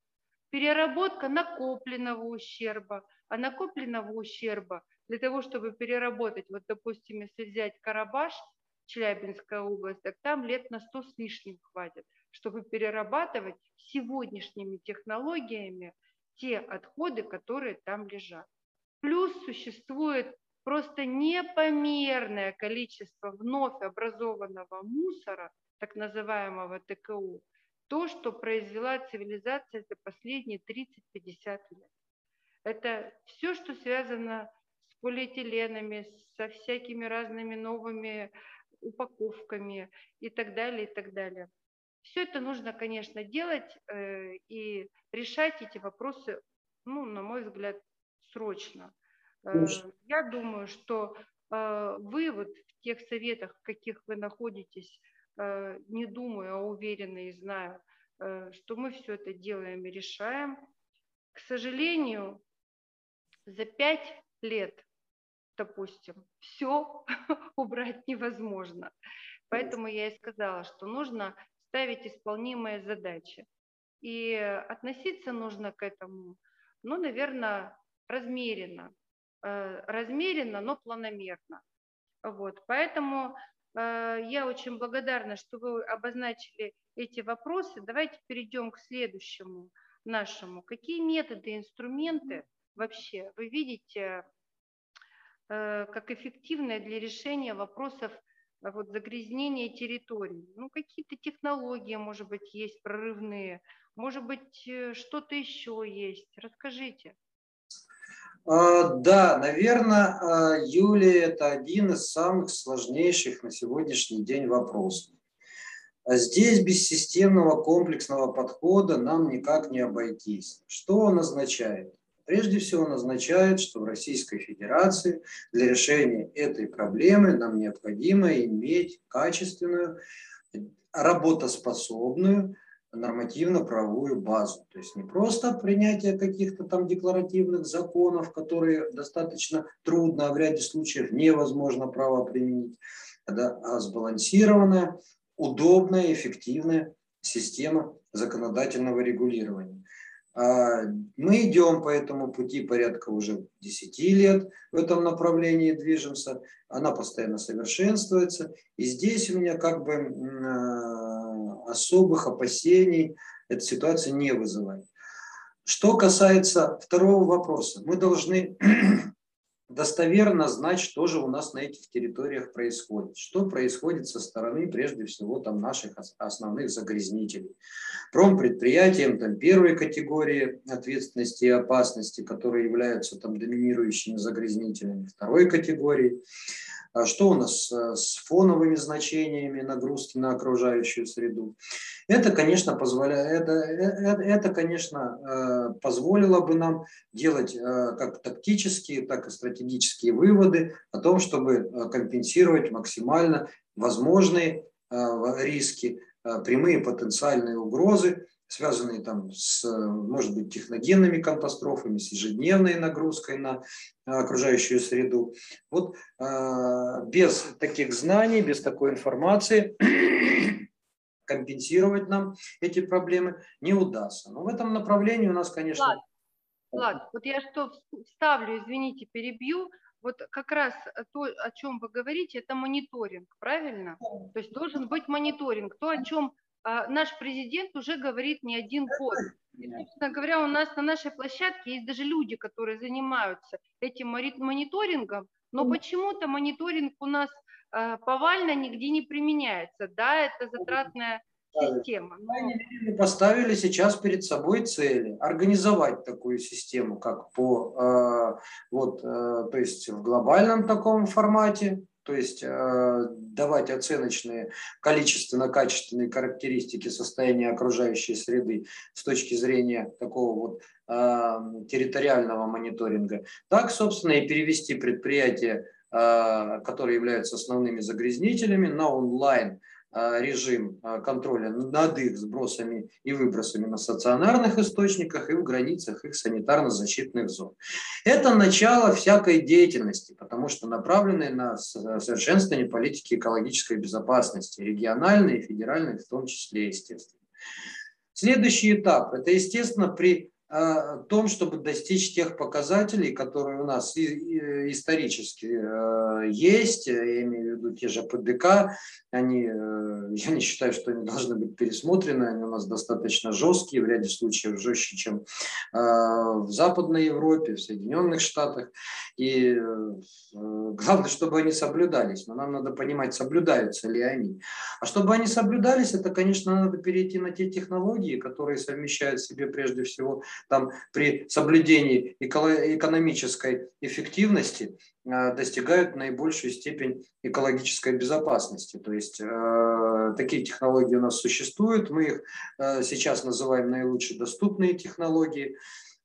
S1: переработка накопленного ущерба, а накопленного ущерба для того, чтобы переработать, вот допустим, если взять Карабаш – Челябинская область, так там лет на 100 с лишним хватит, чтобы перерабатывать сегодняшними технологиями те отходы, которые там лежат. Плюс существует просто непомерное количество вновь образованного мусора, так называемого ТКУ, то, что произвела цивилизация за последние 30-50 лет. Это все, что связано с полиэтиленами, со всякими разными новыми упаковками и так далее, и так далее. Все это нужно, конечно, делать э, и решать эти вопросы, ну, на мой взгляд, срочно. Э, я думаю, что э, вы вот в тех советах, в каких вы находитесь, э, не думаю, а уверена и знаю, э, что мы все это делаем и решаем. К сожалению, за пять лет допустим, все [laughs] убрать невозможно. Поэтому я и сказала, что нужно ставить исполнимые задачи. И относиться нужно к этому, ну, наверное, размеренно. Э, размеренно, но планомерно. Вот. Поэтому э, я очень благодарна, что вы обозначили эти вопросы. Давайте перейдем к следующему нашему. Какие методы, инструменты вообще вы видите как эффективные для решения вопросов вот, загрязнения территорий? Ну, какие-то технологии, может быть, есть прорывные, может быть, что-то еще есть. Расскажите.
S2: А, да, наверное, а, Юлия, это один из самых сложнейших на сегодняшний день вопросов. А здесь без системного комплексного подхода нам никак не обойтись. Что он означает? Прежде всего он означает, что в Российской Федерации для решения этой проблемы нам необходимо иметь качественную, работоспособную, нормативно-правовую базу. То есть не просто принятие каких-то там декларативных законов, которые достаточно трудно, а в ряде случаев невозможно право применить, а сбалансированная, удобная, эффективная система законодательного регулирования. А, мы идем по этому пути порядка уже 10 лет в этом направлении движемся. Она постоянно совершенствуется. И здесь у меня как бы а, особых опасений эта ситуация не вызывает. Что касается второго вопроса, мы должны достоверно знать, что же у нас на этих территориях происходит, что происходит со стороны, прежде всего, там наших основных загрязнителей. Промпредприятиям там, первой категории ответственности и опасности, которые являются там доминирующими загрязнителями, второй категории. А что у нас э, с фоновыми значениями нагрузки на окружающую среду. Это, конечно, позволяет, это, это, это, конечно, э, позволило бы нам делать э, как тактические, так и стратегические выводы о том, чтобы компенсировать максимально возможные риски, прямые потенциальные угрозы связанные там с, может быть, техногенными катастрофами, с ежедневной нагрузкой на окружающую среду. Вот э, без таких знаний, без такой информации [clears throat] компенсировать нам эти проблемы не удастся. Но в этом направлении у нас, конечно...
S1: Влад, Влад вот я что вставлю, извините, перебью. Вот как раз то, о чем вы говорите, это мониторинг, правильно? То есть должен быть мониторинг. То, о чем наш президент уже говорит не один год. И, собственно говоря, у нас на нашей площадке есть даже люди, которые занимаются этим мониторингом, но почему-то мониторинг у нас а, повально нигде не применяется. Да, это затратная система.
S2: Но... Поставили сейчас перед собой цели организовать такую систему, как по а, вот, то есть в глобальном таком формате, то есть э, давать оценочные количественно-качественные характеристики состояния окружающей среды с точки зрения такого вот э, территориального мониторинга, так, собственно, и перевести предприятия, э, которые являются основными загрязнителями, на онлайн режим э, контроля над их сбросами и выбросами на стационарных источниках и в границах их санитарно-защитных зон. Это начало всякой деятельности, потому что направленной на совершенствование политики экологической безопасности, региональной и федеральной в том числе, естественно. Следующий этап – это, естественно, при том, чтобы достичь тех показателей, которые у нас исторически э, есть, я имею в виду те же ПДК, они, э, я не считаю, что они должны быть пересмотрены, они у нас достаточно жесткие, в ряде случаев жестче, чем э, в Западной Европе, в Соединенных Штатах, и главное, чтобы они соблюдались, но нам надо понимать, соблюдаются ли они. А чтобы они соблюдались, это, конечно, надо перейти на те технологии, которые совмещают в себе прежде всего там при соблюдении экономической эффективности э, достигают наибольшую степень экологической безопасности. То есть э, такие технологии у нас существуют, мы их э, сейчас называем наилучшие доступные технологии.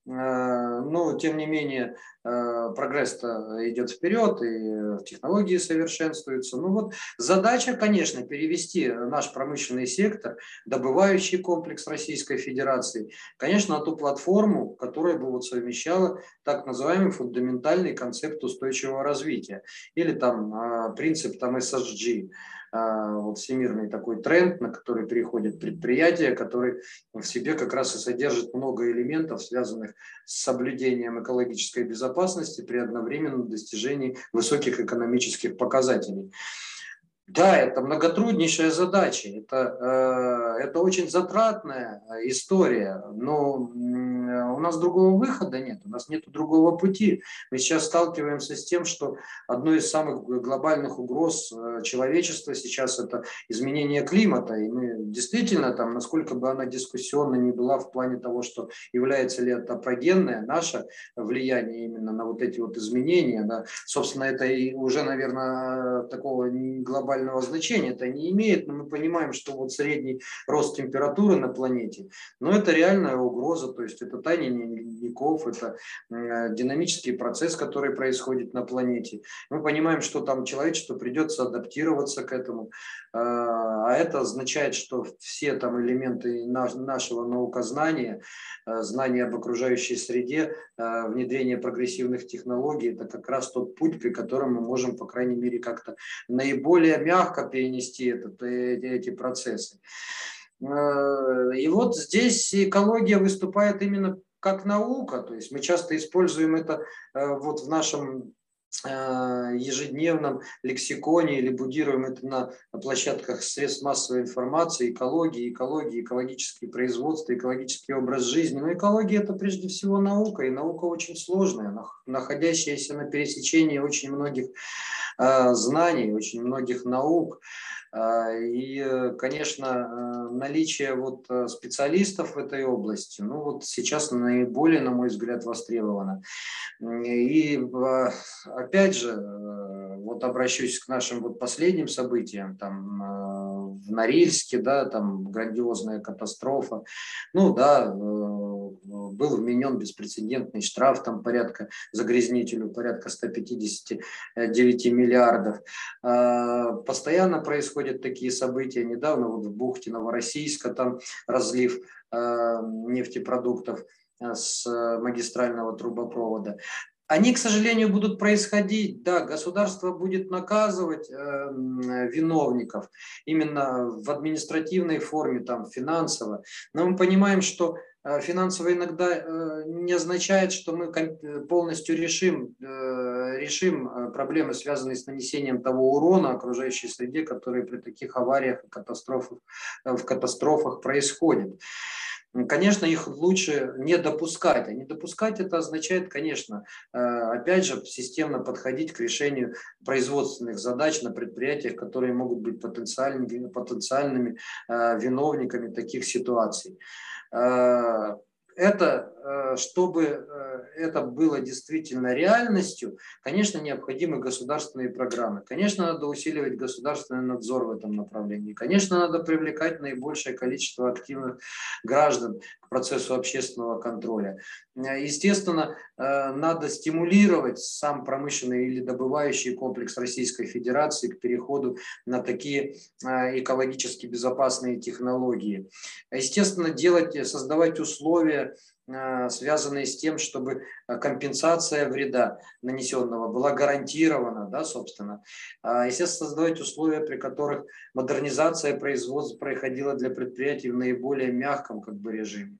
S2: Э, но, тем не менее, э, прогресс идет вперед, и технологии совершенствуются. Ну вот задача, конечно, перевести наш промышленный сектор, добывающий комплекс Российской Федерации, конечно, на ту платформу, которая бы вот совмещала так называемый фундаментальный концепт устойчивого развития или там э, принцип там SSG. Вот всемирный такой тренд, на который переходят предприятия, который в себе как раз и содержит много элементов, связанных с соблюдением экологической безопасности при одновременном достижении высоких экономических показателей. Да, это многотруднейшая задача, это, э, это очень затратная история, но у нас другого выхода нет, у нас нет другого пути. Мы сейчас сталкиваемся с тем, что одной из самых глобальных угроз э, человечества сейчас это изменение климата. И мы действительно, там, насколько бы она дискуссионно не была в плане того, что является ли это прогенное наше влияние именно на вот эти вот изменения, да, собственно, это и уже, наверное, такого глобального значения это не имеет, но мы понимаем, что вот средний рост температуры на планете, но это реальная угроза, то есть это таяние ледников, это динамический процесс, который происходит на планете. Мы понимаем, что там человечеству придется адаптироваться к этому, а, а это означает, что все там элементы нашего наукознания, а, знания об окружающей среде, внедрение прогрессивных технологий, это как раз тот путь, при котором мы можем, по крайней мере, как-то наиболее мягко перенести этот, э, эти процессы. И вот здесь экология выступает именно как наука, то есть мы часто используем это э, вот в нашем э, ежедневном лексиконе или будируем это на площадках средств массовой информации, экологии, экологии, экологические производства, экологический образ жизни. Но экология это прежде всего наука, и наука очень сложная, находящаяся на пересечении очень многих э, знаний, очень многих наук. А, и, э, конечно, э, наличие вот э, специалистов в этой области, ну вот сейчас наиболее, на мой взгляд, востребовано. И опять же, вот обращусь к нашим вот последним событиям, там в Норильске, да, там грандиозная катастрофа. Ну да, был вменен беспрецедентный штраф, там порядка загрязнителю, порядка 159 миллиардов. А, постоянно происходят такие события. Недавно вот в бухте Новороссийска там разлив а, нефтепродуктов а, с магистрального трубопровода. Они, к сожалению, будут происходить. Да, государство будет наказывать э, виновников именно в административной форме, там, финансово. Но мы понимаем, что финансово иногда э, не означает, что мы полностью решим, э, решим проблемы, связанные с нанесением того урона окружающей среде, которые при таких авариях и катастрофах, в катастрофах происходят. Конечно, их лучше не допускать. А не допускать это означает, конечно, опять же, системно подходить к решению производственных задач на предприятиях, которые могут быть потенциальными, потенциальными виновниками таких ситуаций. Э, это, э, чтобы э, это было действительно реальностью, конечно, необходимы государственные программы. Конечно, надо усиливать государственный надзор в этом направлении. Конечно, надо привлекать наибольшее количество активных граждан к процессу общественного контроля. Естественно, надо стимулировать сам промышленный или добывающий комплекс Российской Федерации к переходу на такие экологически безопасные технологии. Естественно, делать, создавать условия Э, связанные с тем, чтобы э, компенсация вреда нанесенного была гарантирована, да, собственно. А, естественно, создавать условия, при которых модернизация производства происходила для предприятий в наиболее мягком как бы, режиме.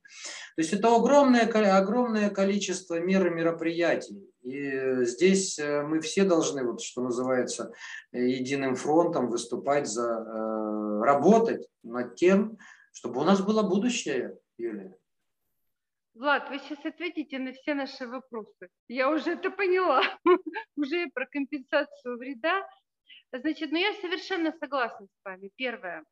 S2: То есть это огромное, огромное количество мер и мероприятий. И здесь э, мы все должны, вот, что называется, единым фронтом выступать за, работать над тем, чтобы у нас было будущее, Юлия.
S1: Влад, вы сейчас ответите на все наши вопросы. Я уже это поняла, [laughs] уже про компенсацию вреда. Значит, ну я совершенно согласна с вами. Первое.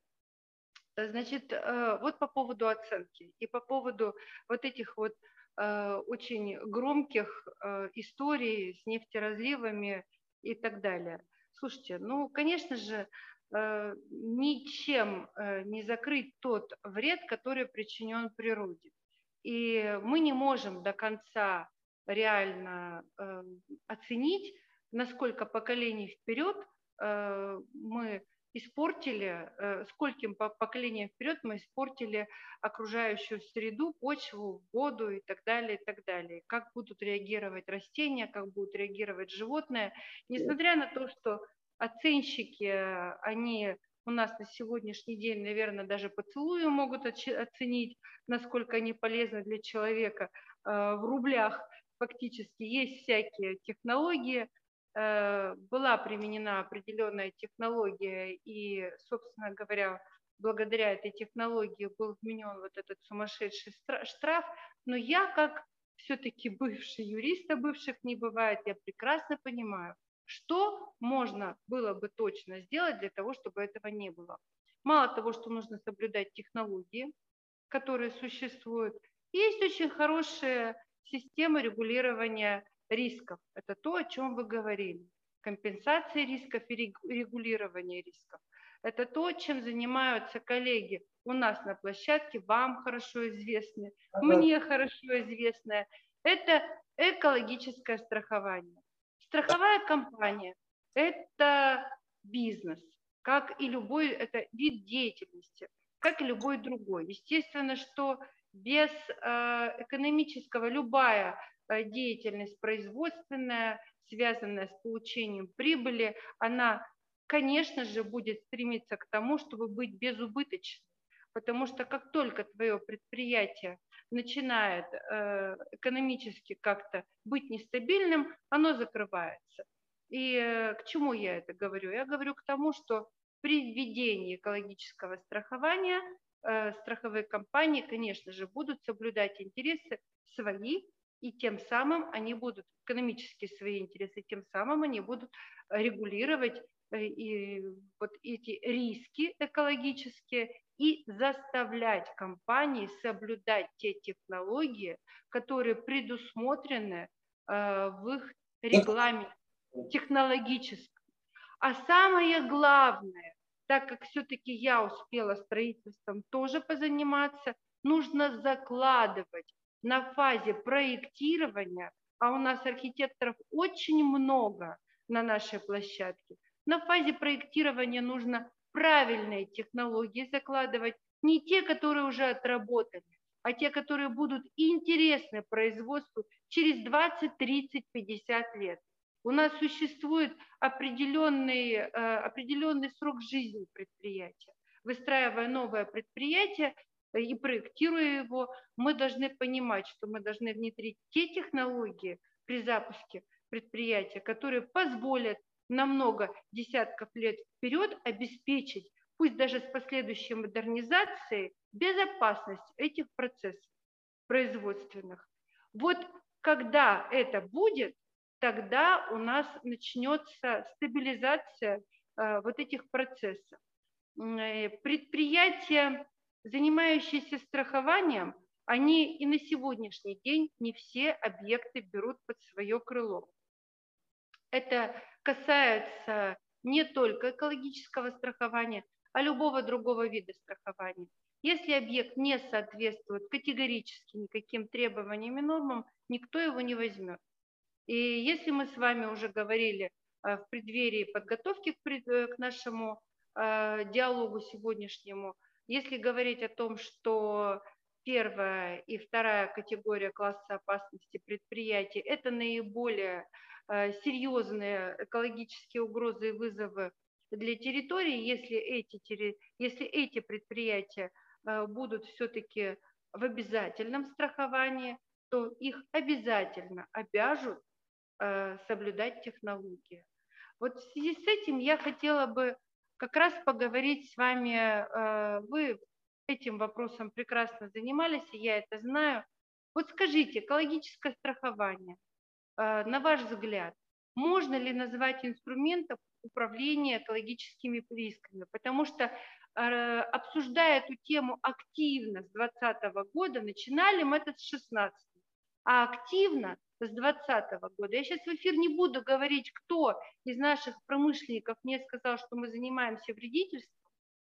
S1: Значит, э, вот по поводу оценки и по поводу вот этих вот э, очень громких э, историй с нефтеразливами и так далее. Слушайте, ну, конечно же, ничем не закрыть тот вред, который причинен природе. И мы не можем до конца реально э, оценить, насколько поколений вперед э, мы испортили, э, скольким поколениям вперед мы испортили окружающую среду, почву, воду и так далее, и так далее. Как будут реагировать растения, как будут реагировать животные. Несмотря на то, что оценщики, они у нас на сегодняшний день, наверное, даже поцелуи могут оценить, насколько они полезны для человека. Э, в рублях фактически есть всякие технологии, э, была применена определенная технология, и, собственно говоря, благодаря этой технологии был вменен вот этот сумасшедший штраф, но я как все-таки бывший юрист, а бывших не бывает, я прекрасно понимаю, что можно было бы точно сделать для того, чтобы этого не было. Мало того, что нужно соблюдать технологии, которые существуют, есть очень хорошая система регулирования рисков. Это то, о чем вы говорили. Компенсация рисков и регулирование рисков. Это то, чем занимаются коллеги у нас на площадке, вам хорошо известны, мне хорошо известное. Это экологическое страхование. Страховая компания – это бизнес, как и любой, это вид деятельности, как и любой другой. Естественно, что без э, экономического любая э, деятельность производственная, связанная с получением прибыли, она конечно же, будет стремиться к тому, чтобы быть безубыточным. Потому что как только твое предприятие начинает э, экономически как-то быть нестабильным, оно закрывается. И э, к чему я это говорю? Я говорю к тому, что при введении экологического страхования э, страховые компании, конечно же, будут соблюдать интересы свои, и тем самым они будут экономические свои интересы, тем самым они будут регулировать Э, и вот эти риски экологические и заставлять компании соблюдать те технологии, которые предусмотрены э, в их регламенте технологическом. А самое главное, так как все-таки я успела строительством тоже позаниматься, нужно закладывать на фазе проектирования, а у нас архитекторов очень много на нашей площадке, на фазе проектирования нужно правильные технологии закладывать, не те, которые уже отработаны, а те, которые будут интересны производству через 20, 30, 50 лет. У нас существует определенный, э, определенный срок жизни предприятия. Выстраивая новое предприятие и проектируя его, мы должны понимать, что мы должны внедрить те технологии при запуске предприятия, которые позволят на много десятков лет вперед обеспечить, пусть даже с последующей модернизацией, безопасность этих процессов производственных. Вот когда это будет, тогда у нас начнется стабилизация э, вот этих процессов. Э, предприятия, занимающиеся страхованием, они и на сегодняшний день не все объекты берут под свое крыло. Это касается не только экологического страхования, а любого другого вида страхования. Если объект не соответствует категорически никаким требованиям и нормам, никто его не возьмет. И если мы с вами уже говорили э, в преддверии подготовки к, э, нашему э, диалогу сегодняшнему, если говорить о том, что первая и вторая категория класса опасности предприятий – это наиболее серьезные экологические угрозы и вызовы для территории, если эти, если эти предприятия э, будут все-таки в обязательном страховании, то их обязательно обяжут э, соблюдать технологии. Вот в связи с этим я хотела бы как раз поговорить с вами. Вы этим вопросом прекрасно занимались, и я это знаю. Вот скажите, экологическое страхование – Э, на ваш взгляд, можно ли назвать инструментом управления экологическими рисками? Потому что э, обсуждая эту тему активно с 2020 года, начинали мы это с 16 а активно с 2020 года. Я сейчас в эфир не буду говорить, кто из наших промышленников мне сказал, что мы занимаемся вредительством,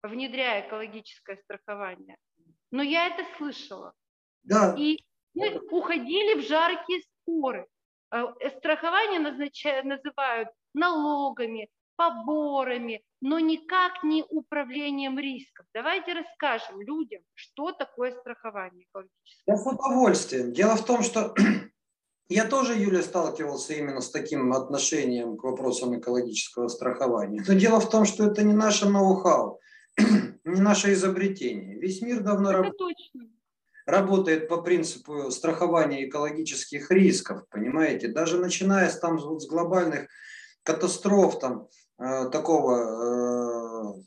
S1: внедряя экологическое страхование. Но я это слышала. Да. И мы уходили в жаркие споры. Э, страхование назначают, называют налогами, поборами, но никак не управлением рисков. Давайте расскажем людям, что такое страхование экологическое.
S2: Я с удовольствием. Дело в том, что [clears throat] Я тоже, Юля, сталкивался именно с таким отношением к вопросам экологического страхования. Но дело в том, что это не наше ноу-хау, [clears throat] не наше изобретение. Весь мир давно раб... работает по принципу страхования экологических рисков, понимаете? Даже начиная с, там, с глобальных катастроф, там, э, такого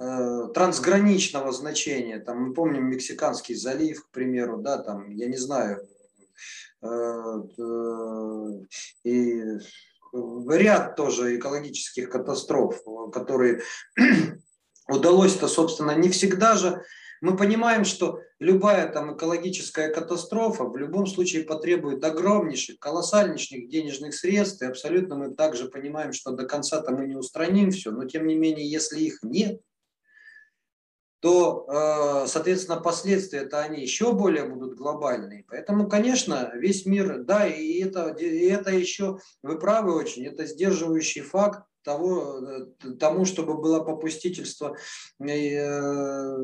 S2: э, э, трансграничного значения. Там, мы помним Мексиканский залив, к примеру, да, там, я не знаю, Э, и ряд тоже экологических катастроф, которые [clears throat] удалось-то, собственно, не всегда же. Мы понимаем, что любая там экологическая катастрофа в любом случае потребует огромнейших, колоссальнейших денежных средств. И абсолютно мы также понимаем, что до конца-то мы не устраним все. Но тем не менее, если их нет, то, э, соответственно, последствия-то они еще более будут глобальные. Поэтому, конечно, весь мир, да, и это, и это еще, вы правы очень, это сдерживающий факт того, э, тому, чтобы было попустительство э,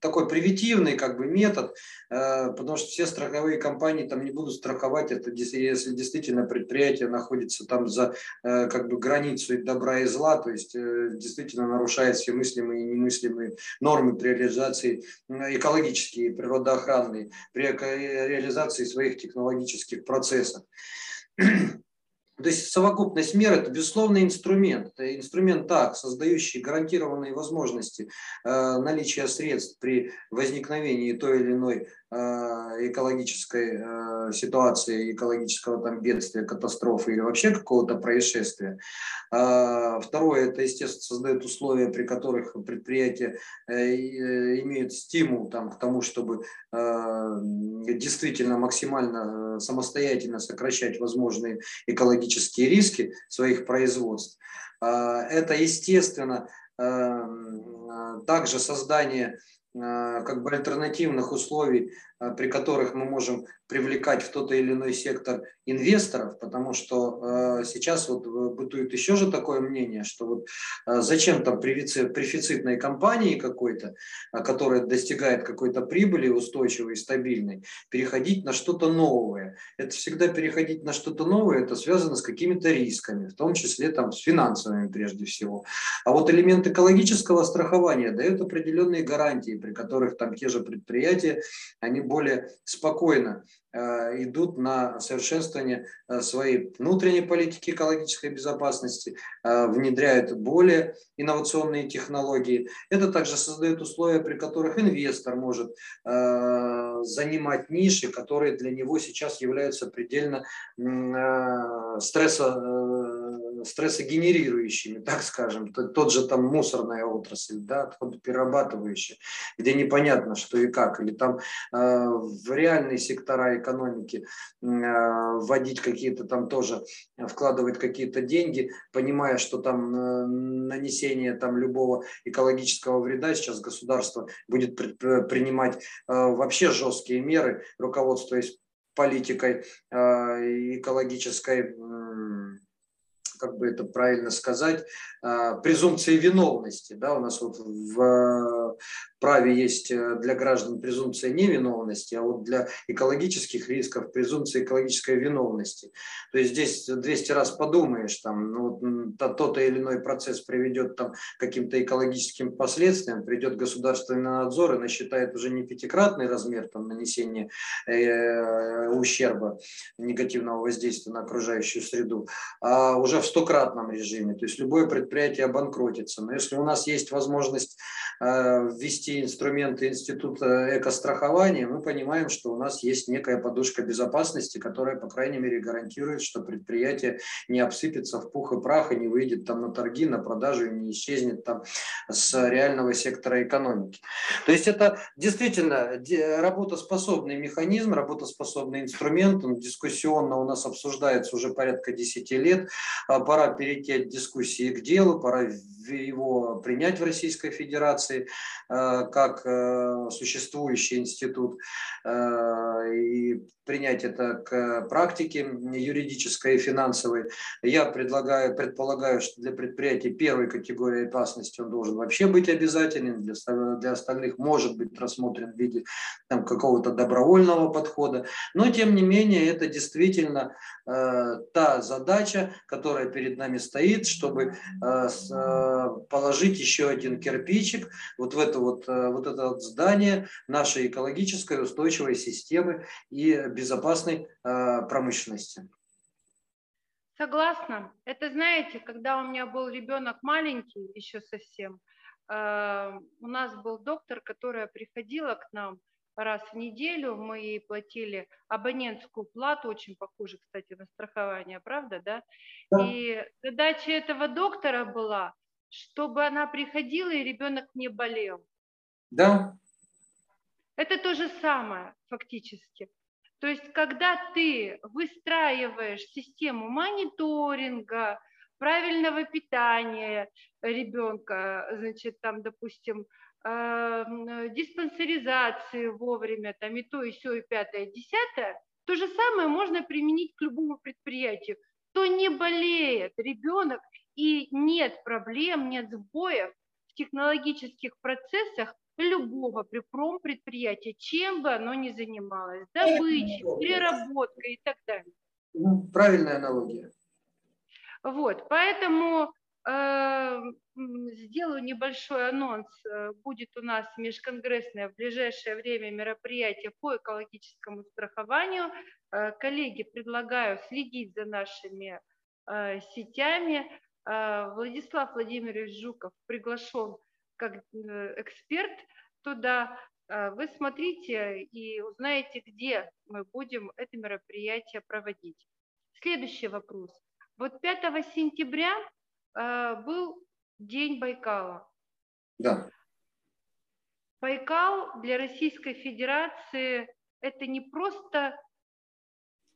S2: такой привитивный как бы метод, э, потому что все страховые компании там не будут страховать это, если действительно предприятие находится там за э, как бы границей добра и зла, то есть э, действительно нарушает все мыслимые и немыслимые нормы при реализации экологические, природоохранные, при реализации своих технологических процессов. То есть совокупность мер – это, безусловно, инструмент. Это инструмент, так, создающий гарантированные возможности э, наличия средств при возникновении той или иной экологической э, ситуации, экологического там бедствия, катастрофы или вообще какого-то происшествия. А, второе, это, естественно, создает условия, при которых предприятия э, э, имеют стимул там, к тому, чтобы э, действительно максимально самостоятельно сокращать возможные экологические риски своих производств. Это, естественно, также создание э, как бы альтернативных условий, э, при которых мы можем привлекать в тот или иной сектор инвесторов, потому что э, сейчас вот бытует еще же такое мнение, что вот э, зачем там дефицитной компании какой-то, э, которая достигает какой-то прибыли устойчивой и стабильной, переходить на что-то новое. Это всегда переходить на что-то новое, это связано с какими-то рисками, в том числе там с финансовыми прежде всего. А вот элемент экологического страхования дает определенные гарантии, при которых там те же предприятия, они более спокойно Э, идут на совершенствование э, своей внутренней политики экологической безопасности, э, внедряют более инновационные технологии. Это также создает условия, при которых инвестор может занимать ниши, которые для него сейчас являются предельно стресса стрессогенерирующими, так скажем, тот же там мусорная отрасль, да, отходоперерабатывающая, где непонятно, что и как, или там э, в реальные сектора экономики э, вводить какие-то там тоже, вкладывать какие-то деньги, понимая, что там э, нанесение там любого экологического вреда сейчас государство будет принимать э, вообще жесткие меры, руководствуясь политикой э, экологической как бы это правильно сказать, а, презумпции виновности. Да, у нас вот в праве есть э, для граждан презумпция невиновности, а вот для экологических рисков презумпция экологической виновности. То есть здесь 200 раз подумаешь, там, ну, тот или иной процесс приведет там, к каким-то экологическим последствиям, придет государственный надзор и насчитает уже не пятикратный размер там, нанесения э, ущерба, негативного воздействия на окружающую среду, а уже в стократном режиме. То есть любое предприятие обанкротится. Но если у нас есть возможность ввести ввести инструменты института экострахования, мы понимаем, что у нас есть некая подушка безопасности, которая, по крайней мере, гарантирует, что предприятие не обсыпется в пух и прах и не выйдет там на торги, на продажу и не исчезнет там с реального сектора экономики. То есть это действительно работоспособный механизм, работоспособный инструмент, он дискуссионно у нас обсуждается уже порядка 10 лет. А пора перейти от дискуссии к делу, пора его принять в Российской Федерации Федерации как существующий институт и принять это к практике юридической и финансовой. Я предлагаю, предполагаю, что для предприятий первой категории опасности он должен вообще быть обязателен, для, для остальных может быть рассмотрен в виде там, какого-то добровольного подхода. Но, тем не менее, это действительно э, та задача, которая перед нами стоит, чтобы э, с, э, положить еще один кирпичик вот в это вот, э, вот это вот здание нашей экологической устойчивой системы и безопасной э, промышленности.
S1: Согласна. Это знаете, когда у меня был ребенок маленький, еще совсем, э, у нас был доктор, которая приходила к нам раз в неделю, мы ей платили абонентскую плату, очень похоже, кстати, на страхование, правда, да? да. И задача этого доктора была, чтобы она приходила и ребенок не болел.
S2: Да.
S1: Это то же самое фактически. То есть, когда ты выстраиваешь систему мониторинга, правильного питания ребенка, значит, там, допустим, э, диспансеризации вовремя, там и то, и все, и пятое, и десятое, то же самое можно применить к любому предприятию. То не болеет ребенок и нет проблем, нет сбоев в технологических процессах, любого предприятия, чем бы оно ни занималось, добычей, переработкой и так далее.
S2: Ну, правильная аналогия.
S1: Вот, поэтому э, сделаю небольшой анонс. Э, будет у нас межконгрессное в ближайшее время мероприятие по экологическому страхованию. Э, коллеги, предлагаю следить за нашими э, сетями. Э, Владислав Владимирович Жуков приглашен как э, эксперт туда, э, вы смотрите и узнаете, где мы будем это мероприятие проводить. Следующий вопрос. Вот 5 сентября э, был День Байкала.
S2: Да.
S1: Байкал для Российской Федерации это не просто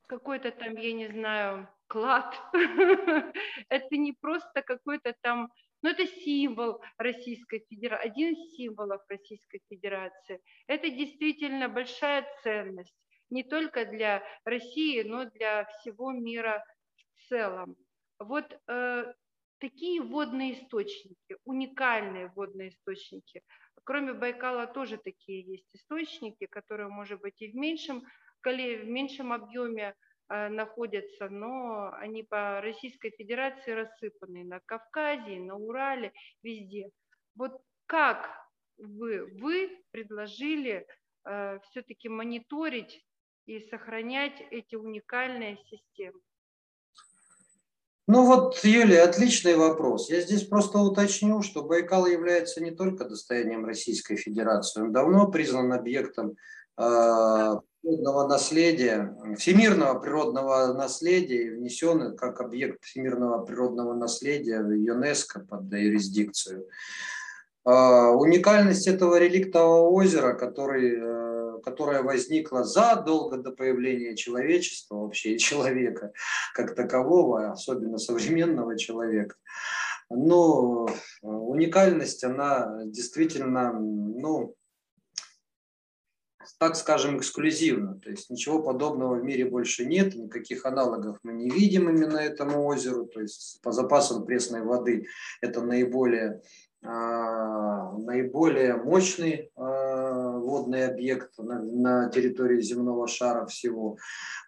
S1: какой-то там, я не знаю, клад, [laughs] это не просто какой-то там но это символ Российской Федерации, один из символов Российской Федерации. Это действительно большая ценность не только для России, но для всего мира в целом. Вот э, такие водные источники, уникальные водные источники. Кроме Байкала тоже такие есть источники, которые, может быть, и в меньшем, в меньшем объеме находятся, но они по Российской Федерации рассыпаны на Кавказе, на Урале, везде. Вот как вы, вы предложили э, все-таки мониторить и сохранять эти уникальные системы?
S2: Ну вот, Юлия, отличный вопрос. Я здесь просто уточню, что Байкал является не только достоянием Российской Федерации, он давно признан объектом э, природного наследия, всемирного природного наследия и внесен как объект всемирного природного наследия в ЮНЕСКО под юрисдикцию. А, уникальность этого реликтового озера, который, э, которое возникло задолго до появления человечества, вообще [laughs] человека как такового, особенно современного человека, но уникальность, она действительно, ну, так скажем, эксклюзивно. То есть ничего подобного в мире больше нет, никаких аналогов мы не видим именно этому озеру. То есть по запасам пресной воды это наиболее а, наиболее мощный а, водный объект на, на территории земного шара всего.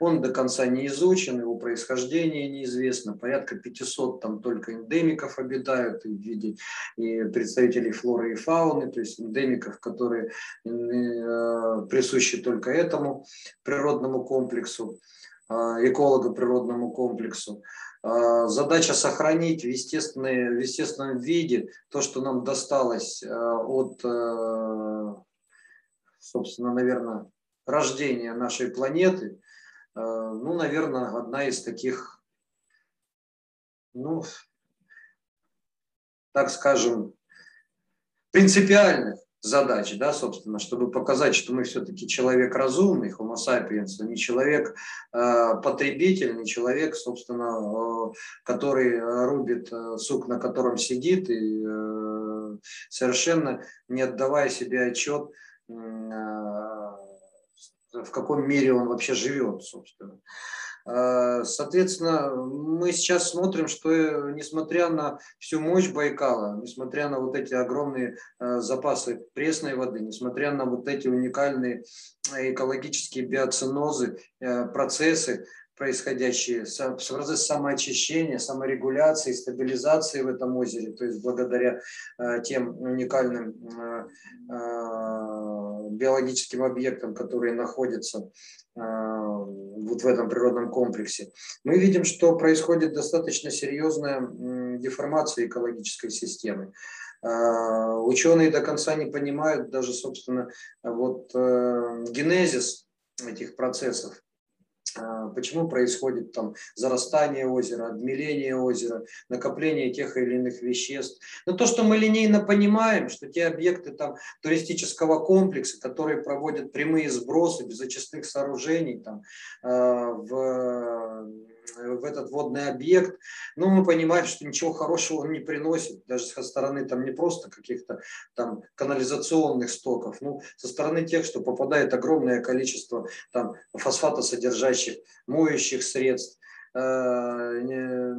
S2: Он до конца не изучен, его происхождение неизвестно. Порядка 500 там только эндемиков обитают в виде и представителей флоры и фауны, то есть эндемиков, которые э, присущи только этому природному комплексу, э, эколого-природному комплексу. А, задача сохранить в, в естественном виде то, что нам досталось от, собственно, наверное, рождения нашей планеты. Ну, наверное, одна из таких, ну, так скажем, принципиальных задач, да, собственно, чтобы показать, что мы все-таки человек разумный, homo sapiens, а не человек э, потребитель, не человек, собственно, э, который рубит э, сук, на котором сидит, и э, совершенно не отдавая себе отчет, э, в каком мире он вообще живет, собственно. Э, соответственно, мы сейчас смотрим, что э, несмотря на всю мощь Байкала, несмотря на вот эти огромные э, запасы пресной воды, несмотря на вот эти уникальные экологические биоцинозы, процессы, происходящие, процесс самоочищения, саморегуляции, стабилизации в этом озере, то есть благодаря тем уникальным биологическим объектам, которые находятся вот в этом природном комплексе, мы видим, что происходит достаточно серьезная деформация экологической системы. Ученые до конца не понимают даже, собственно, вот э, генезис этих процессов. А, почему происходит там зарастание озера, обмеление озера, накопление тех или иных веществ. Но то, что мы линейно понимаем, что те объекты там туристического комплекса, которые проводят прямые сбросы без очистных сооружений там, а, в в этот водный объект, но мы понимаем, что ничего хорошего он не приносит, даже со стороны там не просто каких-то там канализационных стоков, ну, со стороны тех, что попадает огромное количество там фосфатосодержащих моющих средств, э, э,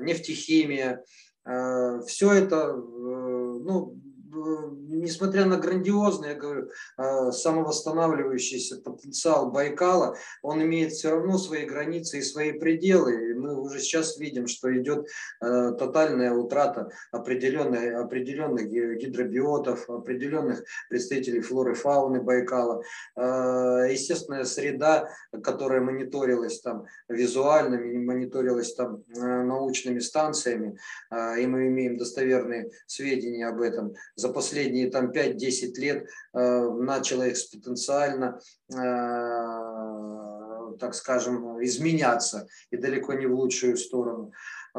S2: нефтехимия, э, все это, ну, несмотря на грандиозный, я говорю, а, самовосстанавливающийся потенциал Байкала, он имеет все равно свои границы и свои пределы. И мы уже сейчас видим, что идет а, тотальная утрата определенных, определенных гидробиотов, определенных представителей флоры и фауны Байкала. А, естественная среда, которая мониторилась там визуально, мониторилась там научными станциями, и мы имеем достоверные сведения об этом, за последние там 5-10 лет э, начало экспотенциально э, так скажем, изменяться и далеко не в лучшую сторону.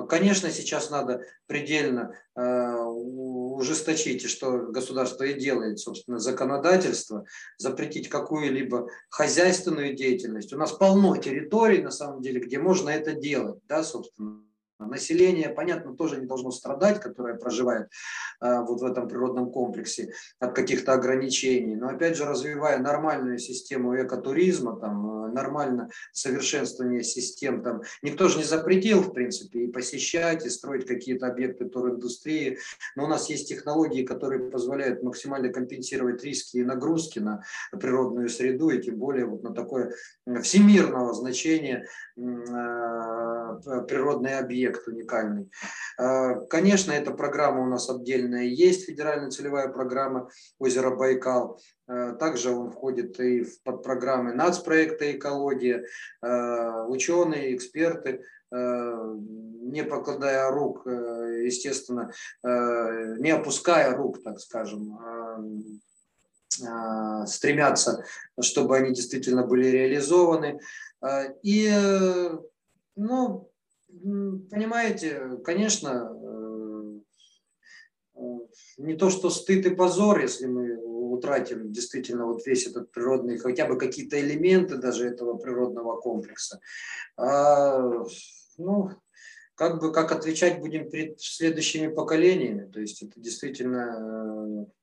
S2: Конечно, сейчас надо предельно э, ужесточить, что государство и делает, собственно, законодательство, запретить какую-либо хозяйственную деятельность. У нас полно территорий, на самом деле, где можно это делать, да, собственно. Население, понятно, тоже не должно страдать, которое проживает а, вот в этом природном комплексе от каких-то ограничений. Но опять же, развивая нормальную систему экотуризма, там, э, нормально совершенствование систем, там, никто же не запретил, в принципе, и посещать, и строить какие-то объекты туриндустрии. Но у нас есть технологии, которые позволяют максимально компенсировать риски и нагрузки на природную среду, и тем более вот на такое всемирного значения а, природный объект уникальный. А, конечно, эта программа у нас отдельная есть, федеральная целевая программа озера Байкал. А, также он входит и в подпрограммы нацпроекта «Экология». Ученые, эксперты, не покладая рук, естественно, не опуская рук, так скажем, стремятся, чтобы они действительно были реализованы. И ну, понимаете, конечно, э, э, не то, что стыд и позор, если мы утратим действительно вот весь этот природный, хотя бы какие-то элементы даже этого природного комплекса. А, ну, как бы, как отвечать будем перед следующими поколениями. То есть это действительно э,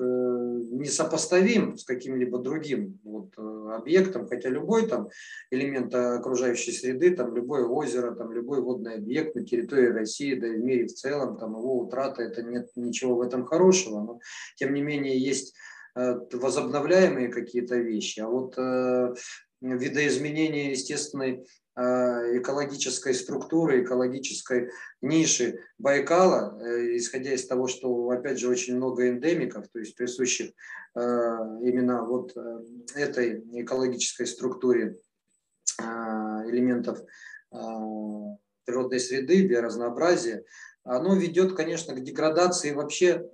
S2: несопоставим с каким-либо другим вот, э, объектом, хотя любой там элемент окружающей среды, там любое озеро, там любой водный объект на территории России, да и в мире в целом, там его утрата, это нет ничего в этом хорошего, но тем не менее есть э, возобновляемые какие-то вещи, а вот э, видоизменения естественной Э, экологической структуры, экологической ниши Байкала, э, исходя из того, что, опять же, очень много эндемиков, то есть присущих э, именно вот этой экологической структуре элементов природной среды, биоразнообразия, оно ведет, конечно, к деградации вообще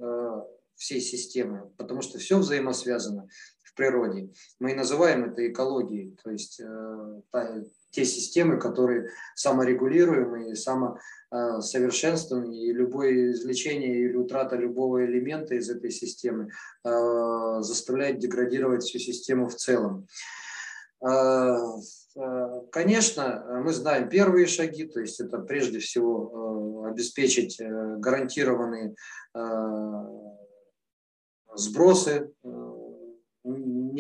S2: всей системы, потому что все взаимосвязано в природе. Мы называем это экологией, то есть те системы, которые саморегулируемые, самосовершенствованные, и любое извлечение или утрата любого элемента из этой системы заставляет деградировать всю систему в целом. Конечно, мы знаем первые шаги, то есть это прежде всего обеспечить гарантированные сбросы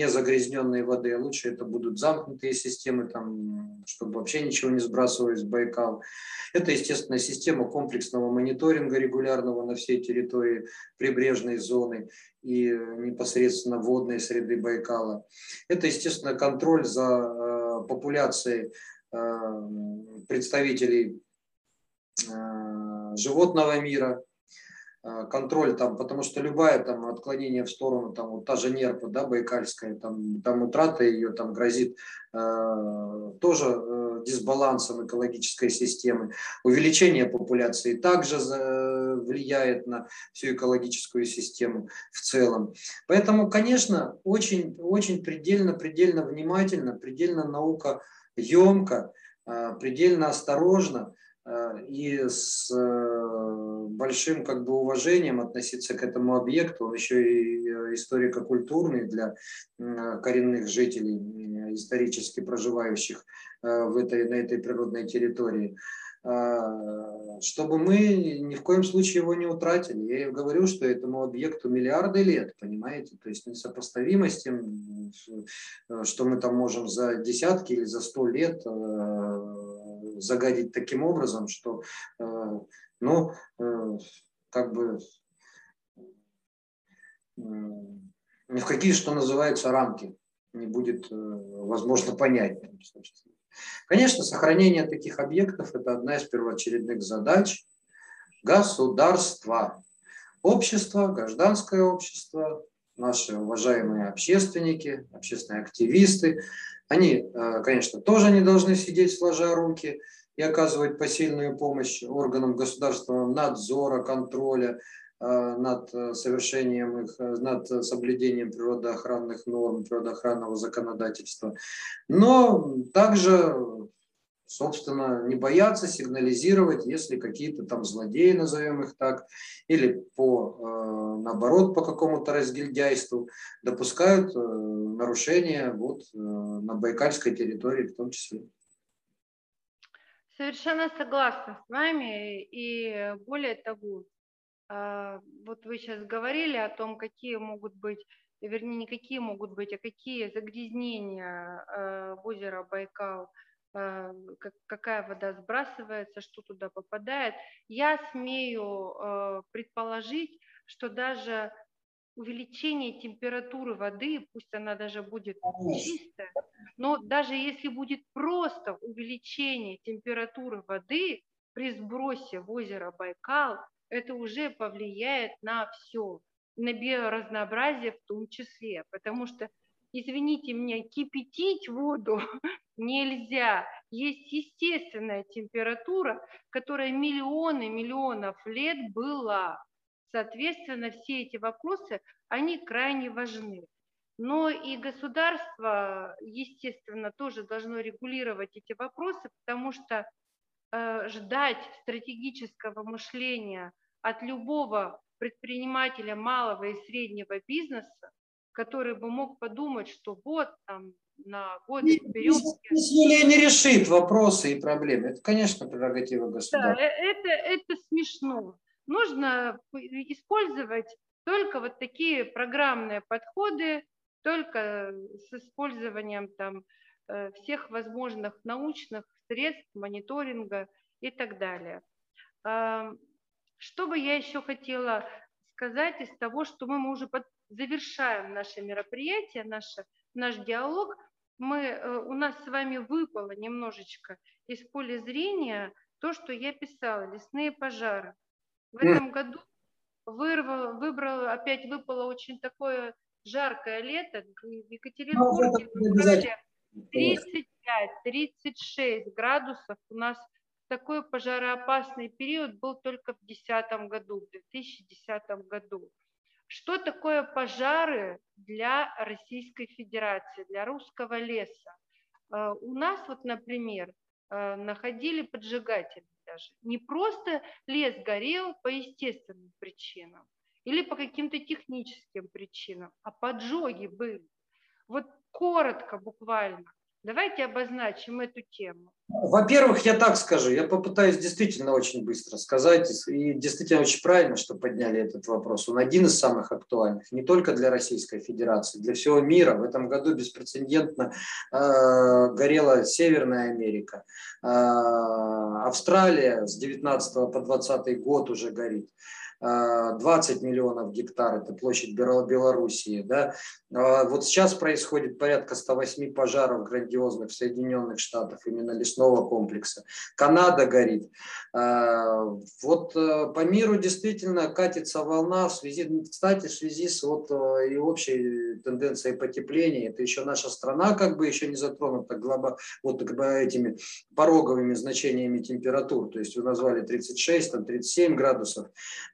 S2: не загрязненной воды, лучше это будут замкнутые системы, там, чтобы вообще ничего не сбрасывалось в Байкал. Это, естественно, система комплексного мониторинга регулярного на всей территории прибрежной зоны и непосредственно водной среды Байкала. Это, естественно, контроль за э, популяцией э, представителей э, животного мира, Э, контроль там, потому что любая там отклонение в сторону, там вот та же нерпа, да, байкальская, там, там утрата ее там грозит э, тоже э, дисбалансом экологической системы. Увеличение популяции также за, влияет на всю экологическую систему в целом. Поэтому, конечно, очень, очень предельно, предельно внимательно, предельно наука емко, э, предельно осторожно э, и с э, большим как бы уважением относиться к этому объекту. Он еще и э, историко-культурный для коренных жителей, исторически проживающих э, в этой, на этой природной территории а, чтобы мы ни в коем случае его не утратили. Я говорю, что этому объекту миллиарды лет, понимаете, то есть несопоставимо с тем, что мы там можем за десятки или за сто лет э, загадить таким образом, что но э, как бы ни в какие, что называется, рамки не будет э, возможно понять. Конечно, сохранение таких объектов – это одна из первоочередных задач государства. Общество, гражданское общество, наши уважаемые общественники, общественные активисты, они, э, конечно, тоже не должны сидеть сложа руки – и оказывать посильную помощь органам государственного надзора, контроля э, над э, совершением их, над соблюдением природоохранных норм, природоохранного законодательства. Но также, собственно, не бояться сигнализировать, если какие-то там злодеи, назовем их так, или по, наоборот, по какому-то разгильдяйству допускают нарушения вот на Байкальской территории в том числе.
S1: Совершенно согласна с вами. И более того, вот вы сейчас говорили о том, какие могут быть, вернее, не какие могут быть, а какие загрязнения а, в озеро Байкал, какая вода сбрасывается, что туда попадает. Я смею предположить, что даже увеличение температуры воды, пусть она даже будет чистая, но даже если будет просто увеличение температуры воды при сбросе в озеро Байкал, это уже повлияет на все, на биоразнообразие в том числе, потому что, извините меня, кипятить воду [laughs] нельзя. Есть естественная температура, которая миллионы миллионов лет была. Соответственно, все эти вопросы, они крайне важны. Но и государство, естественно, тоже должно регулировать эти вопросы, потому что э, ждать стратегического мышления от любого предпринимателя малого и среднего бизнеса, который бы мог подумать, что вот там на год вперед...
S2: Юлия не решит вопросы и проблемы. Это, конечно, прерогатива государства. Да,
S1: э, это, это смешно нужно использовать только вот такие программные подходы, только с использованием там э, всех возможных научных средств, мониторинга и так далее. Что бы я еще хотела сказать из того, что мы уже. Завершаем наше мероприятие, наше, наш диалог, мы, э, у нас с вами выпало немножечко из поля зрения то, что я писала, лесные пожары. В этом году вырвал, выбрал, опять выпало очень такое жаркое лето. В Екатеринбурге ну, 35-36 градусов. У нас такой пожароопасный период был только в 2010 году, в 2010 году. Что такое пожары для Российской Федерации, для русского леса? Э, у нас вот, например, э, находили поджигатели даже. Не просто лес горел по естественным причинам или по каким-то техническим причинам, а поджоги были. Вот коротко буквально, Давайте обозначим эту тему.
S2: Во-первых, я так скажу, я попытаюсь действительно очень быстро сказать, и действительно очень правильно, что подняли этот вопрос. Он один из самых актуальных, не только для Российской Федерации, для всего мира. В этом году беспрецедентно э, горела Северная Америка, э, Австралия с 19 по 20 год уже горит. 20 миллионов гектар, это площадь Белоруссии. Да? А вот сейчас происходит порядка 108 пожаров грандиозных в Соединенных Штатах, именно лесного комплекса. Канада горит. А, вот э, по миру действительно катится волна в связи, кстати, в связи с вот э, и общей тенденцией потепления. Это еще наша страна как бы еще не затронута глобо, вот как бы этими пороговыми значениями температур. То есть вы назвали 36, там 37 градусов.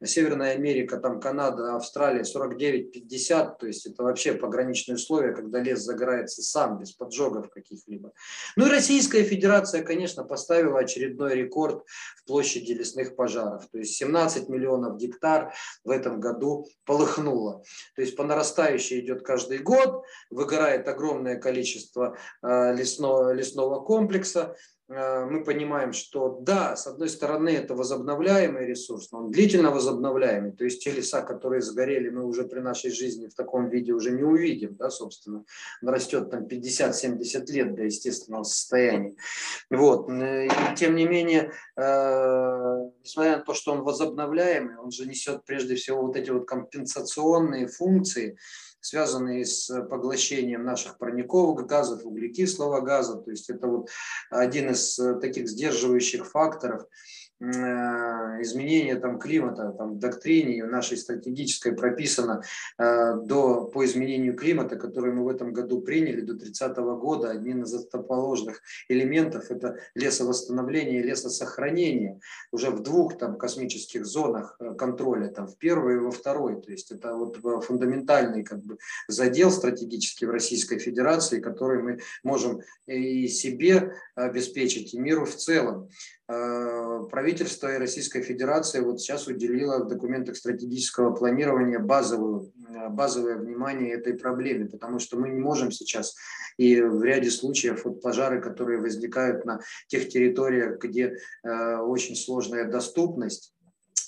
S2: Северная Америка, там Канада, Австралия 49-50, то есть это вообще пограничные условия, когда лес загорается сам, без поджогов каких-либо. Ну и Российская Федерация, конечно, поставила очередной рекорд в площади лесных пожаров, то есть 17 миллионов гектар в этом году полыхнуло. То есть по нарастающей идет каждый год, выгорает огромное количество э, лесного, лесного комплекса, мы понимаем, что да, с одной стороны это возобновляемый ресурс, но он длительно возобновляемый, то есть те леса, которые сгорели, мы уже при нашей жизни в таком виде уже не увидим, да, собственно, он растет там 50-70 лет до естественного состояния. Вот. Э, и тем не менее, э, несмотря на то, что он возобновляемый, он же несет прежде всего вот эти вот компенсационные функции, связанные с поглощением наших парниковых газов, углекислого газа. То есть это вот один из э, таких сдерживающих факторов – Э, изменения там, климата, там, в доктрине нашей стратегической прописано э, до, по изменению климата, который мы в этом году приняли до 30 -го года, одним из основоположных элементов это лесовосстановление и лесосохранение уже в двух там, космических зонах э, контроля, там, в первой и во второй. То есть это вот фундаментальный как бы, задел стратегический в Российской Федерации, который мы можем и себе обеспечить, и миру в целом. Э, правительство и Российская Федерация вот сейчас уделило в документах стратегического планирования базовую, э, базовое внимание этой проблеме, потому что мы не можем сейчас и в ряде случаев вот пожары, которые возникают на тех территориях, где э, очень сложная доступность,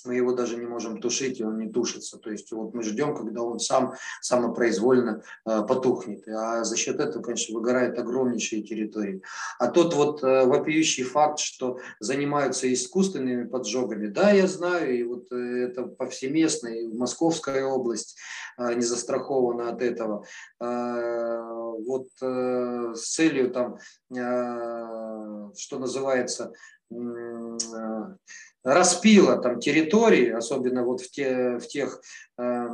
S2: мы его даже не можем тушить, и он не тушится. То есть вот мы ждем, когда он сам самопроизвольно э, потухнет. А за счет этого, конечно, выгорают огромнейшие территории. А тот вот э, вопиющий факт, что занимаются искусственными поджогами, да, я знаю, и вот э, это повсеместно, и Московская область э, не застрахована от этого. Э, вот э, с целью там, э, что называется, э, распила там территории, особенно вот в, те, в тех э,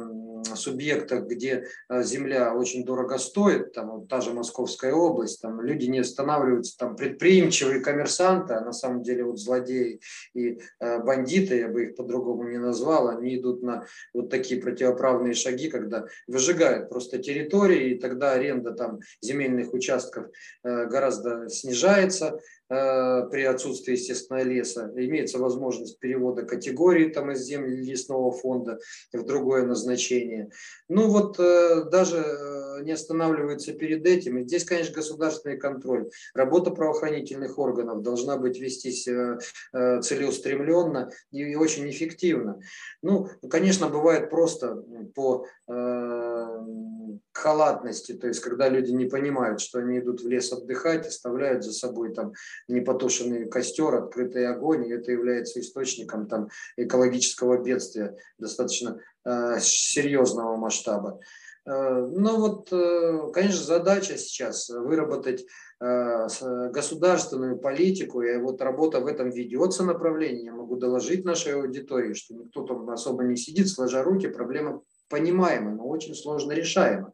S2: субъектах, где э, земля очень дорого стоит, там вот та же Московская область, там люди не останавливаются, там предприимчивые коммерсанты, а на самом деле вот злодеи и э, бандиты, я бы их по-другому не назвал, они идут на вот такие противоправные шаги, когда выжигают просто территории, и тогда аренда там земельных участков э, гораздо снижается, при отсутствии, естественно, леса. Имеется возможность перевода категории там, из земли лесного фонда в другое назначение. Ну вот э, даже э, не останавливается перед этим. И здесь, конечно, государственный контроль. Работа правоохранительных органов должна быть вестись целеустремленно и очень эффективно. Ну, конечно, бывает просто по халатности, то есть когда люди не понимают, что они идут в лес отдыхать, оставляют за собой там непотушенный костер, открытый огонь, и это является источником там экологического бедствия достаточно э, серьезного масштаба. Э, но вот, э, конечно, задача сейчас выработать э, государственную политику, и вот работа в этом ведется направлении. Я могу доложить нашей аудитории, что никто там особо не сидит, сложа руки, проблема понимаемо, но очень сложно решаемо.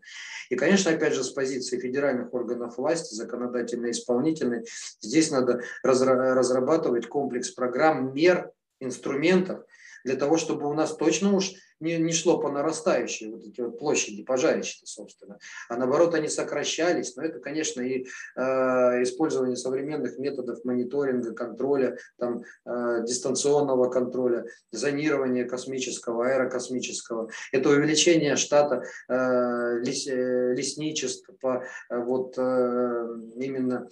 S2: И, конечно, опять же, с позиции федеральных органов власти, законодательной, исполнительной, здесь надо разрабатывать комплекс программ, мер, инструментов для того, чтобы у нас точно уж не, не шло по нарастающей, вот эти вот площади пожарища, собственно, а наоборот они сокращались. Но это, конечно, и э, использование современных методов мониторинга, контроля, там, э, дистанционного контроля, зонирования космического, аэрокосмического. Это увеличение штата э, лес, э, э, вот э, именно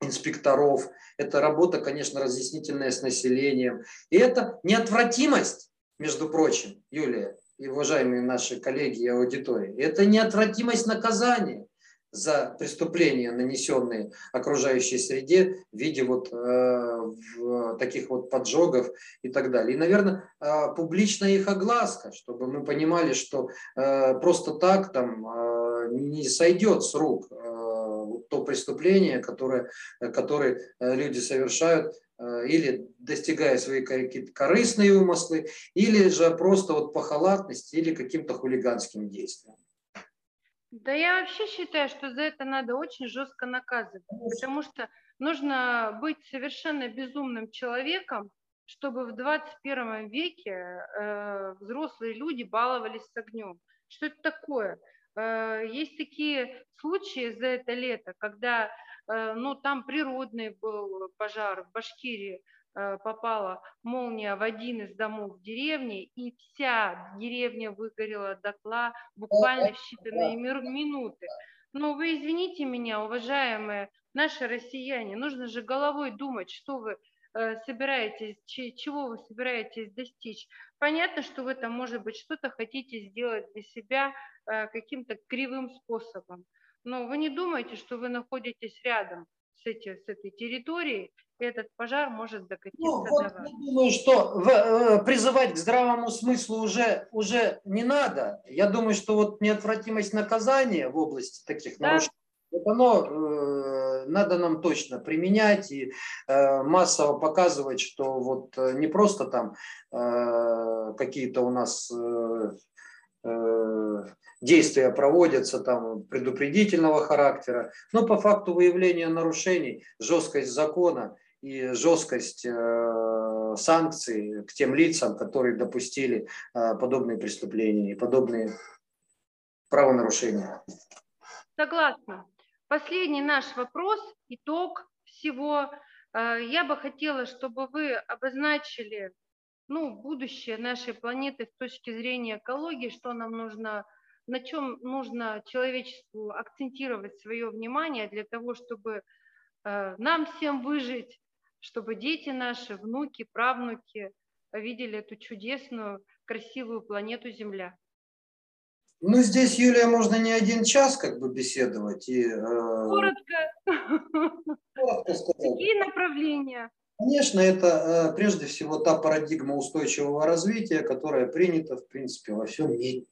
S2: инспекторов, это работа, конечно, разъяснительная с населением. И это неотвратимость, между прочим, Юлия и уважаемые наши коллеги и аудитории, это неотвратимость наказания за преступления, нанесенные окружающей среде в виде вот э, таких вот поджогов и так далее. И, наверное, э, публичная их огласка, чтобы мы понимали, что э, просто так там э, не сойдет с рук э, то преступление, которое, которое э, люди совершают э, или достигая свои какие-то корыстные умыслы, или же просто вот по халатности или каким-то хулиганским действиям.
S1: Да я вообще считаю, что за это надо очень жестко наказывать, потому что нужно быть совершенно безумным человеком, чтобы в 21 веке э, взрослые люди баловались с огнем. Что это такое? Э, есть такие случаи за это лето, когда э, ну, там природный был пожар в Башкирии, э, попала молния в один из домов в деревне, и вся деревня выгорела дотла буквально в считанные минуты. Но вы извините меня, уважаемые наши россияне, нужно же головой думать, что вы собираетесь, чего вы собираетесь достичь. Понятно, что вы там, может быть, что-то хотите сделать для себя, каким-то кривым способом. Но вы не думаете, что вы находитесь рядом с, эти, с этой территорией, и этот пожар может докатиться ну, вот до вас.
S2: Я думаю, что в, э, призывать к здравому смыслу уже, уже не надо. Я думаю, что вот неотвратимость наказания в области таких да. нарушений, вот оно э, надо нам точно применять и э, массово показывать, что вот э, не просто там э, какие-то у нас э, Э, действия проводятся там предупредительного характера, но по факту выявления нарушений жесткость закона и жесткость э, санкций к тем лицам, которые допустили э, подобные преступления и подобные правонарушения.
S1: Согласна. Последний наш вопрос, итог всего. Я бы хотела, чтобы вы обозначили ну, будущее нашей планеты с точки зрения экологии, что нам нужно, на чем нужно человечеству акцентировать свое внимание для того, чтобы э, нам всем выжить, чтобы дети наши, внуки, правнуки видели эту чудесную, красивую планету Земля.
S2: Ну, здесь, Юлия, можно не один час как бы беседовать. И, э,
S1: Коротко. Коротко сказать. Какие направления?
S2: Конечно, это э, прежде всего та парадигма устойчивого развития, которая принята, в принципе, во всем мире.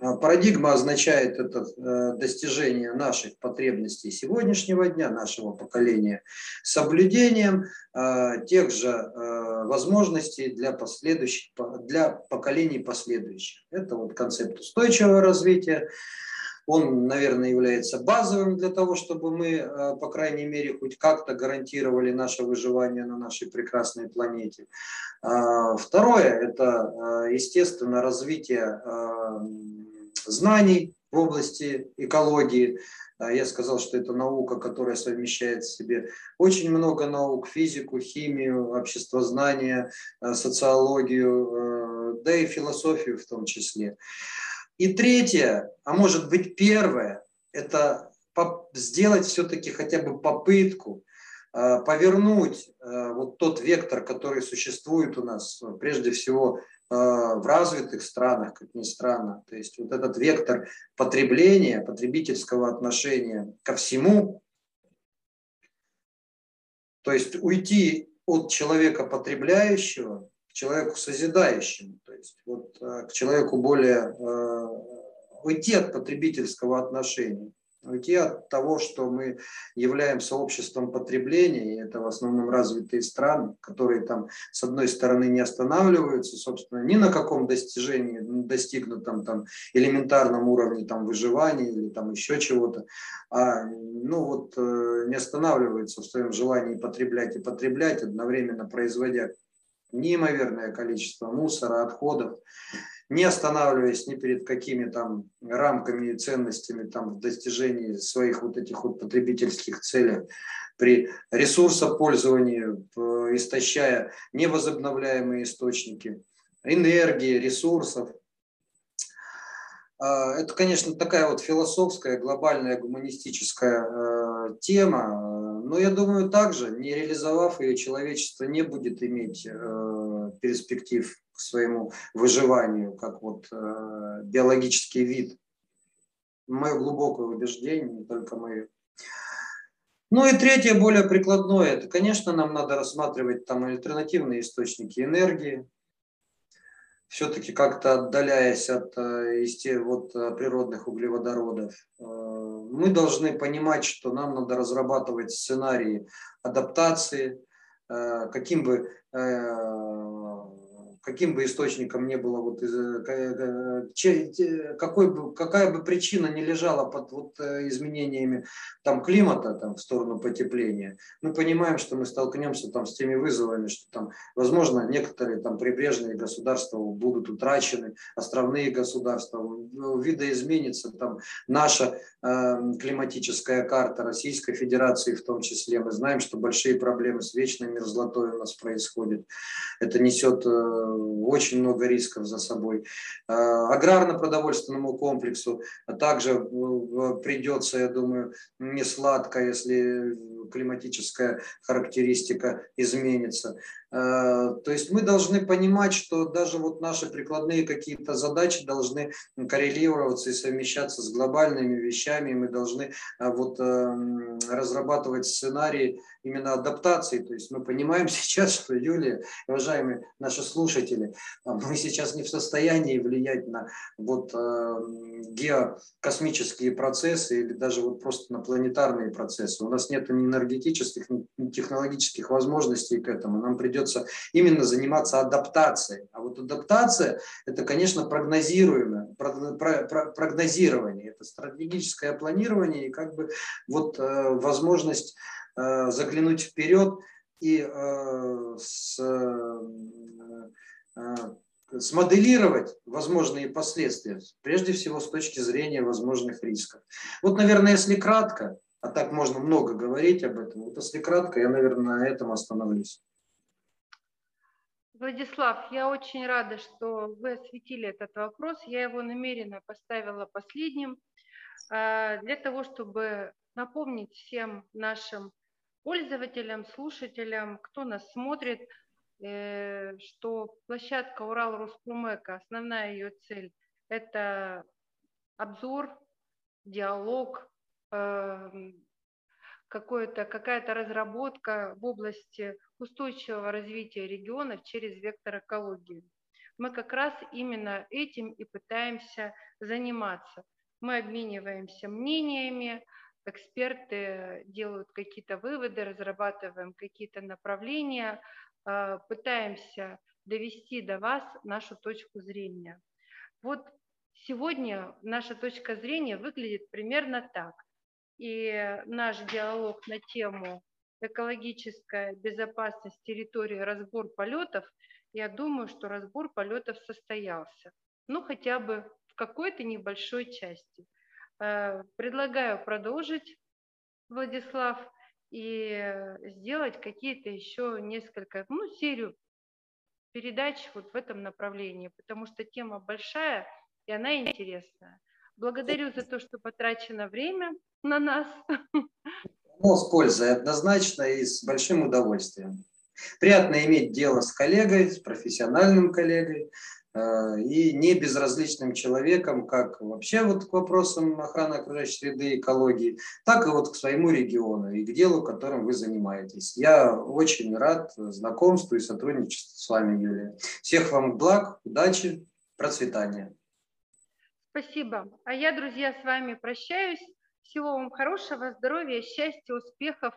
S2: А парадигма означает это э, достижение наших потребностей сегодняшнего дня, нашего поколения, соблюдением э, тех же возможностей для, последующих, для поколений последующих. Это вот концепт устойчивого развития. Он, наверное, является базовым для того, чтобы мы, э, по крайней мере, хоть как-то гарантировали наше выживание на нашей прекрасной планете. А, второе – это, э, естественно, развитие э, знаний в области экологии. А, я сказал, что это наука, которая совмещает в себе очень много наук, физику, химию, обществознание, социологию, да и философию в том числе. И третье, а может быть первое, это сделать все-таки хотя бы попытку э, повернуть э, вот тот вектор, который существует у нас, прежде всего э, в развитых странах, как ни странно. То есть вот этот вектор потребления, потребительского отношения ко всему, то есть уйти от человека потребляющего к человеку созидающему, то есть вот э, к человеку более э, уйти от потребительского отношения, уйти от того, что мы являемся обществом потребления, и это в основном развитые страны, которые там с одной стороны не останавливаются, собственно, ни на каком достижении, достигнутом там элементарном уровне там выживания или там еще чего-то, а ну вот э, не останавливаются в своем желании потреблять и потреблять, одновременно производя неимоверное количество мусора, отходов не останавливаясь ни перед какими там рамками и ценностями там в достижении своих вот этих вот потребительских целей, при ресурсопользовании, истощая невозобновляемые источники энергии, ресурсов. А, это, конечно, такая вот философская, глобальная, гуманистическая э, тема, но я думаю, также, не реализовав ее, человечество не будет иметь э, перспектив к своему выживанию, как вот э, биологический вид. Мое глубокое убеждение, не только мое. Ну и третье, более прикладное, это, конечно, нам надо рассматривать там альтернативные источники энергии, все-таки как-то отдаляясь от э, вот, э, природных углеводородов. Э, мы должны понимать, что нам надо разрабатывать сценарии адаптации, каким бы каким бы источником не было, вот, э, э, какой бы, какая бы причина не лежала под вот, э, изменениями там, климата там, в сторону потепления, мы понимаем, что мы столкнемся там, с теми вызовами, что там, возможно, некоторые там, прибрежные государства будут утрачены, островные государства, видоизменится там, наша э, климатическая карта Российской Федерации в том числе. Мы знаем, что большие проблемы с вечной мерзлотой у нас происходят. Это несет очень много рисков за собой. А, аграрно-продовольственному комплексу также придется, я думаю, не сладко, если климатическая характеристика изменится. Э, то есть мы должны понимать, что даже вот наши прикладные какие-то задачи должны коррелироваться и совмещаться с глобальными вещами. Мы должны э, вот эм, разрабатывать сценарии именно адаптации. То есть мы понимаем [laughs] сейчас, что, Юлия, уважаемые наши слушатели, э, мы сейчас не в состоянии влиять на вот геокосмические процессы или даже вот просто на планетарные процессы. У нас нет ни энергетических, технологических возможностей к этому. Нам придется именно заниматься адаптацией. А вот адаптация – это, конечно, прогнозируемое, прогнозирование, это стратегическое планирование и как бы вот э, возможность э, заглянуть вперед и э, с смоделировать возможные последствия, прежде всего с точки зрения возможных рисков. Вот, наверное, если кратко, а так можно много говорить об этом, вот если кратко, я, наверное, на этом остановлюсь.
S1: Владислав, я очень рада, что вы осветили этот вопрос. Я его намеренно поставила последним а, для того, чтобы напомнить всем нашим пользователям, слушателям, кто нас смотрит, э, что площадка Урал Роспромека, основная ее цель – это обзор, диалог, какая-то разработка в области устойчивого развития регионов через вектор экологии. Мы как раз именно этим и пытаемся заниматься. Мы обмениваемся мнениями, эксперты делают какие-то выводы, разрабатываем какие-то направления, а, пытаемся довести до вас нашу точку зрения. Вот сегодня наша точка зрения выглядит примерно так. И наш диалог на тему экологическая безопасность территории, разбор полетов, я думаю, что разбор полетов состоялся. Ну, хотя бы в какой-то небольшой части. Э, предлагаю продолжить, Владислав, и сделать какие-то еще несколько, ну, серию передач вот в этом направлении, потому что тема большая и она интересная. Благодарю за то, что потрачено время на нас.
S2: Ну, с пользой однозначно и с большим удовольствием. Приятно иметь дело с коллегой, с профессиональным коллегой э, и не безразличным человеком, как вообще вот к вопросам охраны окружающей среды и экологии, так и вот к своему региону и к делу, которым вы занимаетесь. Я очень рад знакомству и сотрудничеству с вами, Юлия. Всех вам благ, удачи, процветания.
S1: Спасибо. А я, друзья, с вами прощаюсь. Всего вам хорошего, здоровья, счастья, успехов,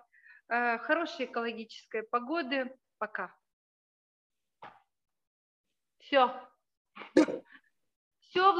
S1: э, хорошей экологической погоды. Пока. Все. Все.